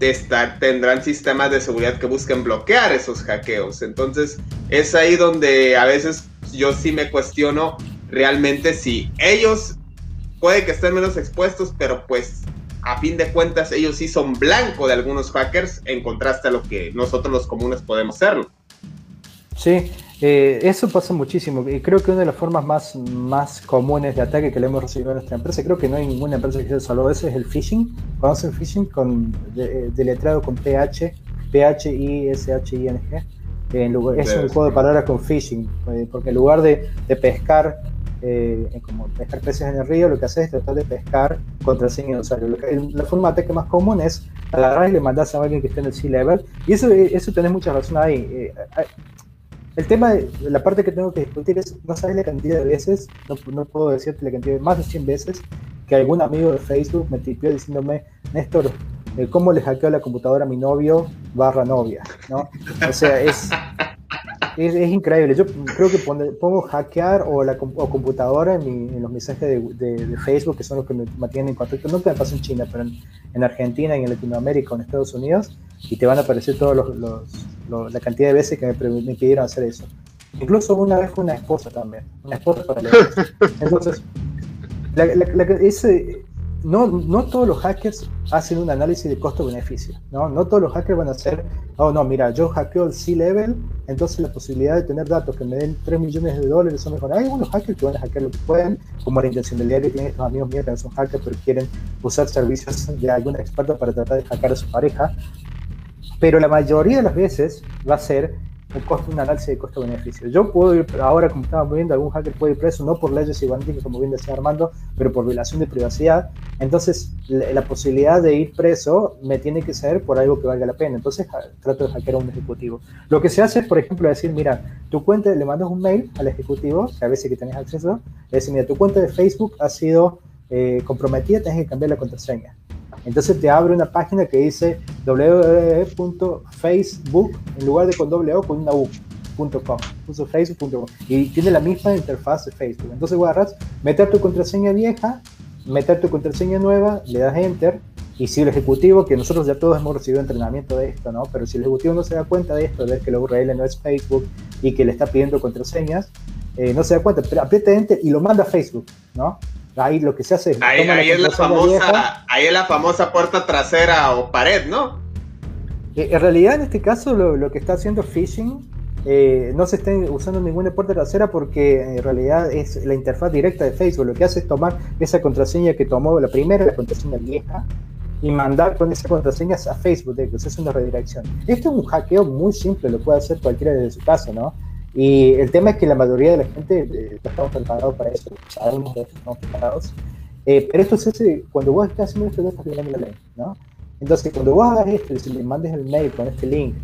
[SPEAKER 1] estar, tendrán sistemas de seguridad que busquen bloquear esos hackeos. Entonces, es ahí donde a veces yo sí me cuestiono realmente si ellos puede que estén menos expuestos, pero pues a fin de cuentas ellos sí son blanco de algunos hackers en contraste a lo que nosotros los comunes podemos serlo.
[SPEAKER 3] Sí, eh, eso pasa muchísimo y creo que una de las formas más, más comunes de ataque que le hemos recibido a nuestra empresa, creo que no hay ninguna empresa que se salvo eso, es el phishing. ¿Conocen phishing? Con, de, letrado con PH, P-H-I-S-H-I-N-G. es un juego de palabras con phishing, eh, porque en lugar de, de pescar eh, como pescar peces en el río, lo que haces es tratar de pescar contraseña de usuario. la forma de ataque más común es agarrar y le mandas a alguien que esté en el C-Level. Y eso, eso tenés mucha razón ahí. Eh, eh, el tema, de, la parte que tengo que discutir es, no sabes la cantidad de veces, no, no puedo decirte la cantidad de más de 100 veces, que algún amigo de Facebook me tipió diciéndome, Néstor, ¿cómo le hackeo la computadora a mi novio barra novia? ¿no? O sea, es, es, increíble. Yo creo que pongo hackear o la computadora en, los mensajes de, Facebook, que son los que me mantienen en contacto. No te pasa en China, pero en, Argentina en Latinoamérica o en Estados Unidos, y te van a aparecer todos los, la cantidad de veces que me, me pidieron hacer eso. Incluso una vez fue una esposa también, una esposa para Entonces, la, ese, no, no todos los hackers hacen un análisis de costo-beneficio, ¿no? No todos los hackers van a hacer, oh no, mira, yo hackeo el C-Level, entonces la posibilidad de tener datos que me den 3 millones de dólares son mejores. Hay algunos hackers que van a hackear lo que pueden, como la intencionalidad que tienen estos amigos míos que son hackers, pero quieren usar servicios de algún experto para tratar de hackear a su pareja. Pero la mayoría de las veces va a ser un, costo, un análisis de costo-beneficio. Yo puedo ir, ahora como estamos viendo, algún hacker puede ir preso, no por leyes y como bien decía Armando, pero por violación de privacidad. Entonces, la, posibilidad de ir preso me tiene que ser por algo que valga la pena. Entonces, trato de hackear a un ejecutivo. Lo que se hace es, por ejemplo, decir, mira, tu cuenta, le mandas un mail al ejecutivo, que a veces que tenés acceso, le decir, mira, tu cuenta de Facebook ha sido eh, comprometida, tienes que cambiar la contraseña. Entonces te abre una página que dice www.facebook, en lugar de con doble o con una u. facebook.com y tiene la misma interfaz de Facebook. Entonces agarrar, meter tu contraseña vieja, meter tu contraseña nueva, le das enter y si el ejecutivo, que nosotros ya todos hemos recibido entrenamiento de esto, ¿no? Pero si el ejecutivo no se da cuenta de esto, de ver que la URL no es Facebook y que le está pidiendo contraseñas, eh, no se da cuenta, pero aprieta enter y lo manda a Facebook, ¿no? Ahí lo que se hace
[SPEAKER 1] Ahí, es, la famosa, ahí es la famosa puerta trasera o pared, ¿no?
[SPEAKER 3] Eh, en realidad, en este caso, lo, que está haciendo phishing eh, no se está usando ninguna puerta trasera porque en realidad es la interfaz directa de Facebook. Lo que hace es tomar esa contraseña que tomó la primera, la contraseña vieja, y mandar con esa contraseña a Facebook. De es una redirección. Esto es un hackeo muy simple, lo puede hacer cualquiera desde su casa, ¿no? Y el tema es que la mayoría de la gente eh, no estamos preparados para eso, sabemos que estamos preparados. Eh, pero esto se hace cuando vos estás haciendo esto, estás violando la ley, ¿no? Entonces, cuando vos hagas esto y si le mandes el mail con este link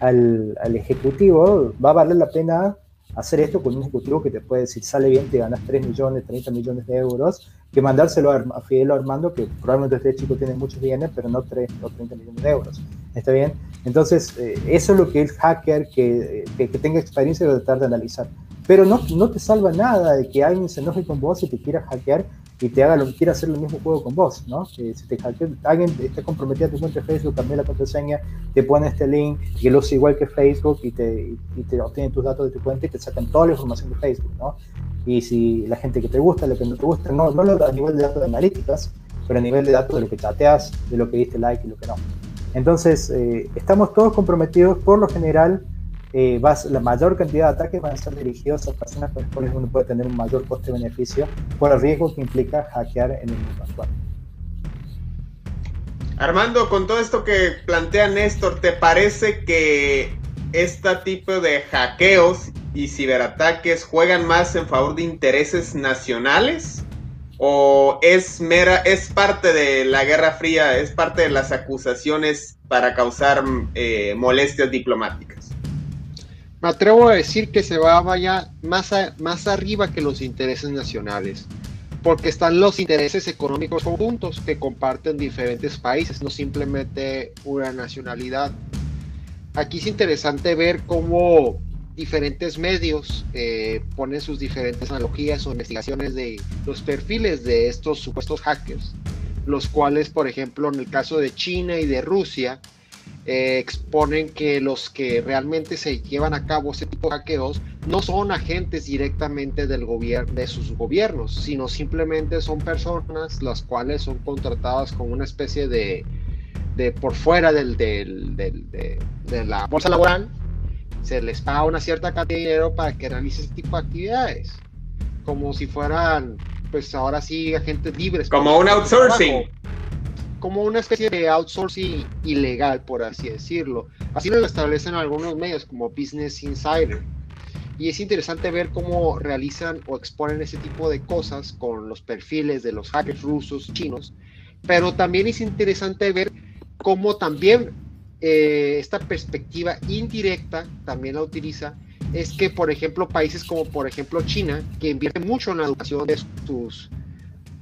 [SPEAKER 3] al, al, ejecutivo, va a valer la pena hacer esto con un ejecutivo que te puede decir, sale bien, te ganas 3 millones, 30 millones de euros, que mandárselo a, Fidel Armando, que probablemente este chico tiene muchos bienes, pero no 3 o 30 millones de euros. ¿Está bien? Entonces, eh, eso es lo que el hacker que, que, tenga experiencia debe tratar de analizar. pero no, no te salva nada de que alguien se enoje con vos y te quiera hackear y te haga lo que quiera hacer el mismo juego con vos, ¿no? si te alguien está comprometido a tu cuenta de Facebook, cambia la contraseña, te pone este link y lo usa igual que Facebook y te, y te obtiene tus datos de tu cuenta y te sacan toda la información de Facebook, ¿no? Y si la gente que te gusta, lo que no te gusta, no, no a nivel de datos de analíticas, pero a nivel de datos de lo que chateas, de lo que diste like y lo que no. Entonces, eh, estamos todos comprometidos, por lo general, eh, la mayor cantidad de ataques van a ser dirigidos a personas con las cuales uno puede tener un mayor coste-beneficio por el riesgo que implica hackear en el mundo actual.
[SPEAKER 1] Armando, con todo esto que plantea Néstor, ¿te parece que este tipo de hackeos y ciberataques juegan más en favor de intereses nacionales? ¿O es mera, es parte de la Guerra Fría, es parte de las acusaciones para causar eh, molestias diplomáticas?
[SPEAKER 2] Me atrevo a decir que se va vaya más, más arriba que los intereses nacionales, porque están los intereses económicos conjuntos que comparten diferentes países, no simplemente una nacionalidad. Aquí es interesante ver cómo diferentes medios eh, ponen sus diferentes analogías o investigaciones de los perfiles de estos supuestos hackers, los cuales, por ejemplo, en el caso de China y de Rusia, eh, exponen que los que realmente se llevan a cabo ese tipo de hackeos no son agentes directamente del gobierno de sus gobiernos, sino simplemente son personas las cuales son contratadas con una especie de, de por fuera del, del, de, de, la bolsa laboral, se les paga una cierta cantidad de dinero para que realice ese tipo de actividades, como si fueran, pues ahora sí, agentes libres.
[SPEAKER 1] Como un outsourcing
[SPEAKER 2] como una especie de outsourcing ilegal, por así decirlo. Así lo establecen algunos medios como Business Insider. Y es interesante ver cómo realizan o exponen ese tipo de cosas con los perfiles de los hackers rusos, chinos. Pero también es interesante ver cómo también eh, esta perspectiva indirecta también la utiliza. Es que, por ejemplo, países como, por ejemplo, China, que invierte mucho en la educación de sus,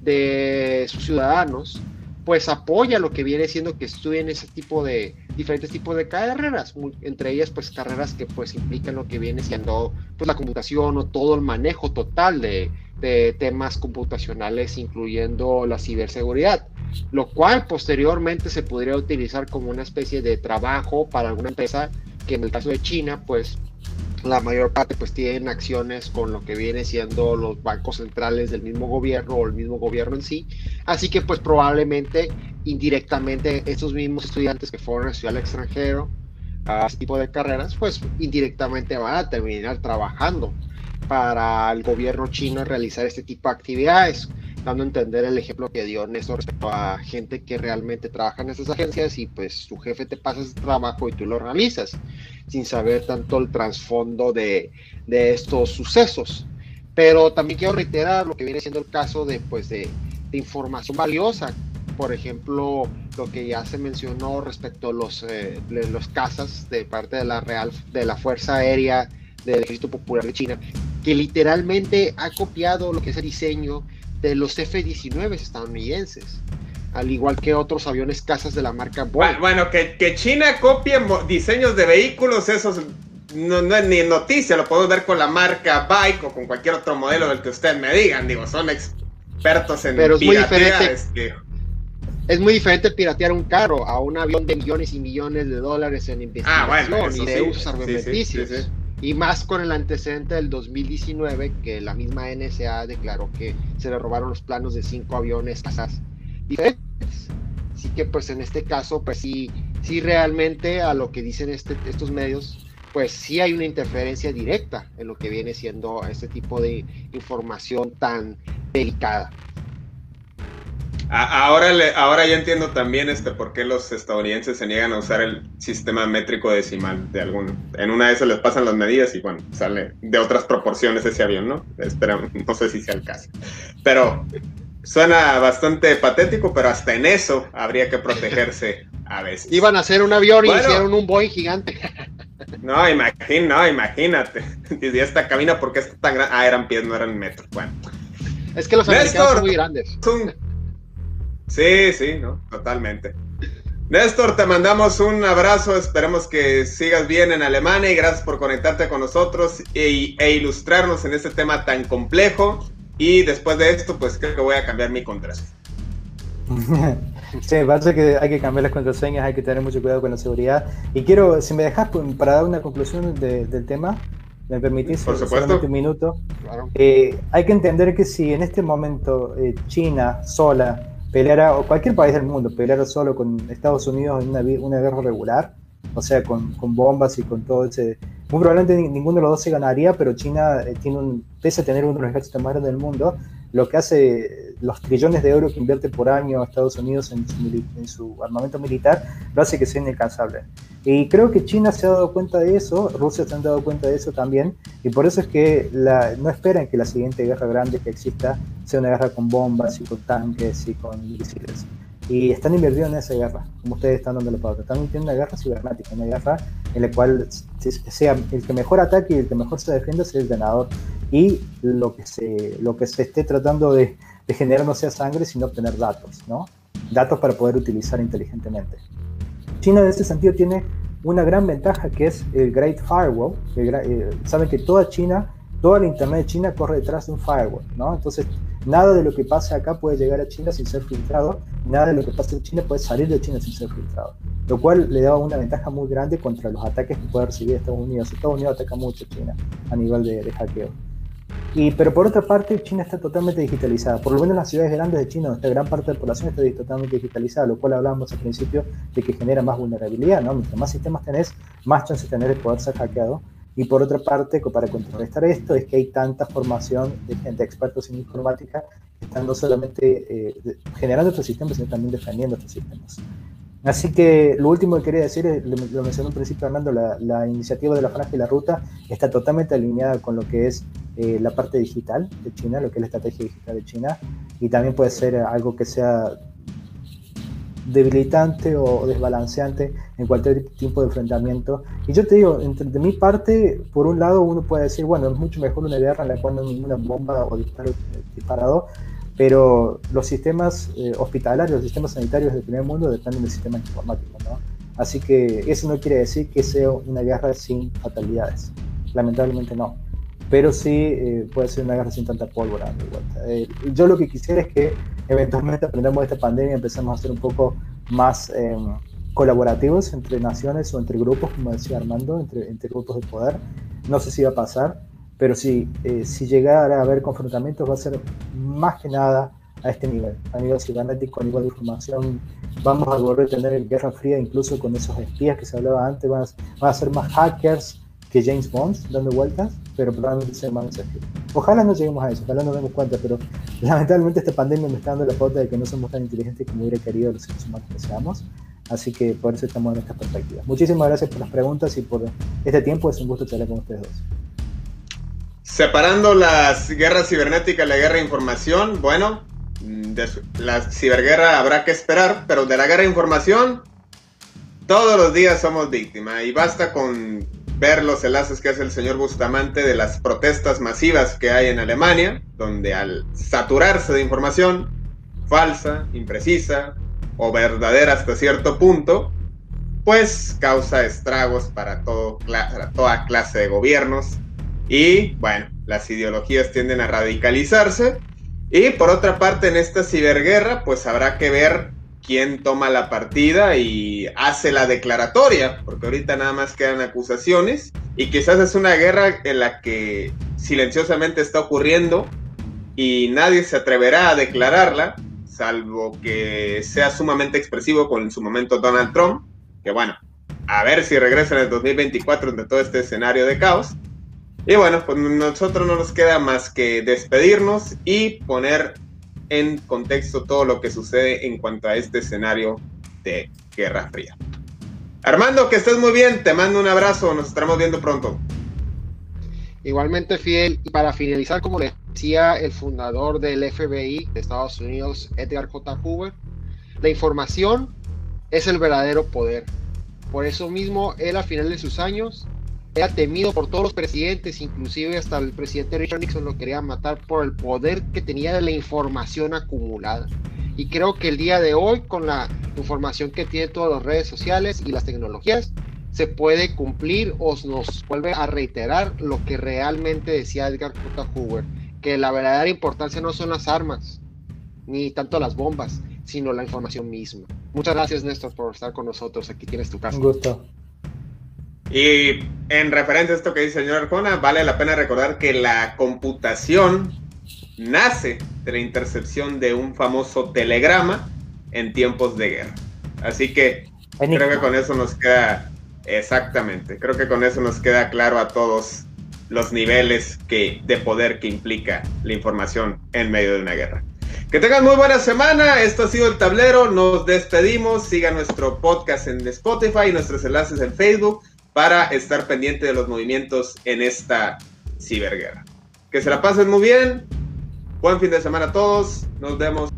[SPEAKER 2] de sus ciudadanos, pues apoya lo que viene siendo que estudien ese tipo de diferentes tipos de carreras, entre ellas pues carreras que pues implican lo que viene siendo pues la computación o todo el manejo total de, de temas computacionales incluyendo la ciberseguridad, lo cual posteriormente se podría utilizar como una especie de trabajo para alguna empresa que en el caso de China pues la mayor parte pues tienen acciones con lo que viene siendo los bancos centrales del mismo gobierno o el mismo gobierno en sí. Así que pues probablemente indirectamente estos mismos estudiantes que fueron a estudiar al extranjero a este tipo de carreras pues indirectamente van a terminar trabajando para el gobierno chino realizar este tipo de actividades dando a entender el ejemplo que dio Néstor respecto a gente que realmente trabaja en esas agencias y pues su jefe te pasa ese trabajo y tú lo realizas sin saber tanto el trasfondo de, de, estos sucesos. Pero también quiero reiterar lo que viene siendo el caso de, pues, de, de información valiosa. Por ejemplo, lo que ya se mencionó respecto a los, eh, los casas de parte de la Real, de la Fuerza Aérea del Ejército Popular de China, que literalmente ha copiado lo que es el diseño de los F-19 estadounidenses, al igual que otros aviones casas de la marca
[SPEAKER 1] Boeing. Bueno, que, que China copie diseños de vehículos, eso no, es ni noticia, lo podemos ver con la marca Bike o con cualquier otro modelo del que ustedes me digan, digo, son expertos en
[SPEAKER 2] Pero es muy diferente. Este. Es muy diferente piratear un carro a un avión de millones y millones de dólares en investigación ah, y de usos armamenticios. Y más con el antecedente del 2019, que la misma NSA declaró que se le robaron los planos de cinco aviones diferentes. Así que pues en este caso, pues sí, sí realmente a lo que dicen este, estos medios, pues sí hay una interferencia directa en lo que viene siendo este tipo de información tan delicada.
[SPEAKER 1] Ahora, le, ahora ya entiendo también este por qué los estadounidenses se niegan a usar el sistema métrico decimal de algún. En una de esas les pasan las medidas y bueno, sale de otras proporciones ese avión, ¿no? Esperamos, no sé si sea el caso. Pero suena bastante patético, pero hasta en eso habría que protegerse a veces.
[SPEAKER 2] Iban a hacer un avión y hicieron un Boeing gigante.
[SPEAKER 1] No, imagín, no, imagínate. Y esta cabina, ¿por qué está tan grande? Ah, eran pies, no eran metros. Bueno.
[SPEAKER 2] Es que los americanos son muy grandes.
[SPEAKER 1] Sí, sí, ¿no? Totalmente. Néstor, te mandamos un abrazo, esperemos que sigas bien en Alemania y gracias por conectarte con nosotros e, e ilustrarnos en este tema tan complejo. Y después de esto, pues creo que voy a cambiar mi contraseña.
[SPEAKER 3] sí, parece que hay que cambiar las contraseñas, hay que tener mucho cuidado con la seguridad. Y quiero, si me dejas pues, para dar una conclusión del tema, ¿me permitís?
[SPEAKER 1] Por supuesto.
[SPEAKER 3] un minuto. Eh, hay que entender que si en este momento eh, China sola peleara, o cualquier país del mundo peleara solo con Estados Unidos en una, guerra regular, o sea, con, con, bombas y con todo ese... Muy probablemente ninguno de los dos se ganaría, pero China eh, tiene un, pese a tener uno de los ejércitos más grandes del mundo, lo que hace los trillones de euros que invierte por año Estados Unidos en su, en su, armamento militar, lo hace que sea inalcanzable. Y creo que China se ha dado cuenta de eso, Rusia se han dado cuenta de eso también, y por eso es que la, no esperan que la siguiente guerra grande que exista sea una guerra con bombas y con tanques y con misiles. Y están invirtiendo en esa guerra, como ustedes están dando la pauta. Están invirtiendo en una guerra cibernética, una guerra en la cual sea el que mejor ataque y el que mejor se defienda sea el ganador. Y lo que se, lo que se esté tratando de, de generar no sea sangre, sino obtener datos, ¿no? Datos para poder utilizar inteligentemente. China en este sentido tiene una gran ventaja que es el Great Firewall. Eh, saben que toda China, toda la Internet de China corre detrás de un firewall, ¿no? Entonces, nada de lo que pasa acá puede llegar a China sin ser filtrado, nada de lo que pasa en China puede salir de China sin ser filtrado, lo cual le da una ventaja muy grande contra los ataques que puede recibir Estados Unidos. Estados Unidos ataca mucho a China a nivel de, de hackeo. Y, pero por otra parte, China está totalmente digitalizada. Por lo menos en las ciudades grandes de China, donde gran parte de la población está totalmente digitalizada, lo cual hablábamos al principio de que genera más vulnerabilidad. ¿no? Mientras más sistemas tenés, más chances tener de poder ser hackeado. Y por otra parte, para contrarrestar esto, es que hay tanta formación de gente, expertos en informática, que están no solamente eh, generando estos sistemas, sino también defendiendo estos sistemas. Así que lo último que quería decir, lo mencionó al principio Armando, la, la, iniciativa de la franja y la ruta está totalmente alineada con lo que es eh, la parte digital de China, lo que es la estrategia digital de China, y también puede ser algo que sea debilitante o desbalanceante en cualquier tipo de enfrentamiento. Y yo te digo, entre, de mi parte, por un lado uno puede decir, bueno, es mucho mejor una guerra en la cual no hay ninguna bomba o disparo, eh, disparado, pero los sistemas eh, hospitalarios, los sistemas sanitarios del primer mundo dependen del sistema informático, ¿no? Así que eso no quiere decir que sea una guerra sin fatalidades, lamentablemente no, pero sí eh, puede ser una guerra sin tanta pólvora. Eh, yo lo que quisiera es que eventualmente aprendamos de esta pandemia y empecemos a ser un poco más em, colaborativos entre naciones o entre grupos, como decía Armando, entre, entre grupos de poder. No sé si va a pasar, pero si, eh, si llegara a haber confrontamientos va a ser más que nada a este nivel, a nivel cibernético, a nivel de información. Vamos a volver a tener guerra fría incluso con esos espías que se hablaba antes, van a, ser más hackers que James Bond dando vueltas, pero probablemente sea más desafío. Ojalá no lleguemos a eso, ojalá nos demos cuenta, pero lamentablemente esta pandemia me está dando la pauta de que no somos tan inteligentes como hubiera querido los seres humanos que seamos. Así que por eso estamos en esta perspectiva. Muchísimas gracias por las preguntas y por este tiempo. Es un gusto charlar con ustedes dos.
[SPEAKER 1] Separando las guerras cibernéticas, la guerra de información, bueno, la ciberguerra habrá que esperar, pero de la guerra de información, todos los días somos víctimas y basta con ver los enlaces que hace el señor Bustamante de las protestas masivas que hay en Alemania, donde al saturarse de información falsa, imprecisa o verdadera hasta cierto punto, pues causa estragos para toda clase de gobiernos, y bueno, las ideologías tienden a radicalizarse. Y por otra parte, en esta ciberguerra, pues habrá que ver quién toma la partida y hace la declaratoria, porque ahorita nada más quedan acusaciones y quizás es una guerra en la que silenciosamente está ocurriendo y nadie se atreverá a declararla, salvo que sea sumamente expresivo con en su momento Donald Trump, que bueno, a ver si regresa en el 2024 entre todo este escenario de caos. Y bueno, pues nosotros no nos queda más que despedirnos y poner en contexto todo lo que sucede en cuanto a este escenario de Guerra Fría. Armando, que estés muy bien, te mando un abrazo, nos estaremos viendo pronto.
[SPEAKER 2] Igualmente, Fiel, y para finalizar, como le decía el fundador del FBI de Estados Unidos, Edgar J. Hoover, la información es el verdadero poder. Por eso mismo, él a final de sus años era temido por todos los presidentes, inclusive hasta el presidente Richard Nixon lo quería matar por el poder que tenía de la información acumulada. Y creo que el día de hoy, con la información que tiene todas las redes sociales y las tecnologías, se puede cumplir o nos vuelve a reiterar lo que realmente decía Edgar J. Hoover, que la verdadera importancia no son las armas, ni tanto las bombas, sino la información misma. Muchas gracias, Néstor, por estar con nosotros. Aquí tienes tu casa.
[SPEAKER 3] Un gusto.
[SPEAKER 1] Y en referencia a esto que dice el señor Arjona, vale la pena recordar que la computación nace de la intercepción de un famoso telegrama en tiempos de guerra. Así que creo que con eso nos queda exactamente, creo que con eso nos queda claro a todos los niveles que, de poder que implica la información en medio de una guerra. Que tengan muy buena semana. Esto ha sido el tablero. Nos despedimos. Siga nuestro podcast en Spotify nuestros enlaces en Facebook para estar pendiente de los movimientos en esta ciberguerra. Que se la pasen muy bien. Buen fin de semana a todos. Nos vemos.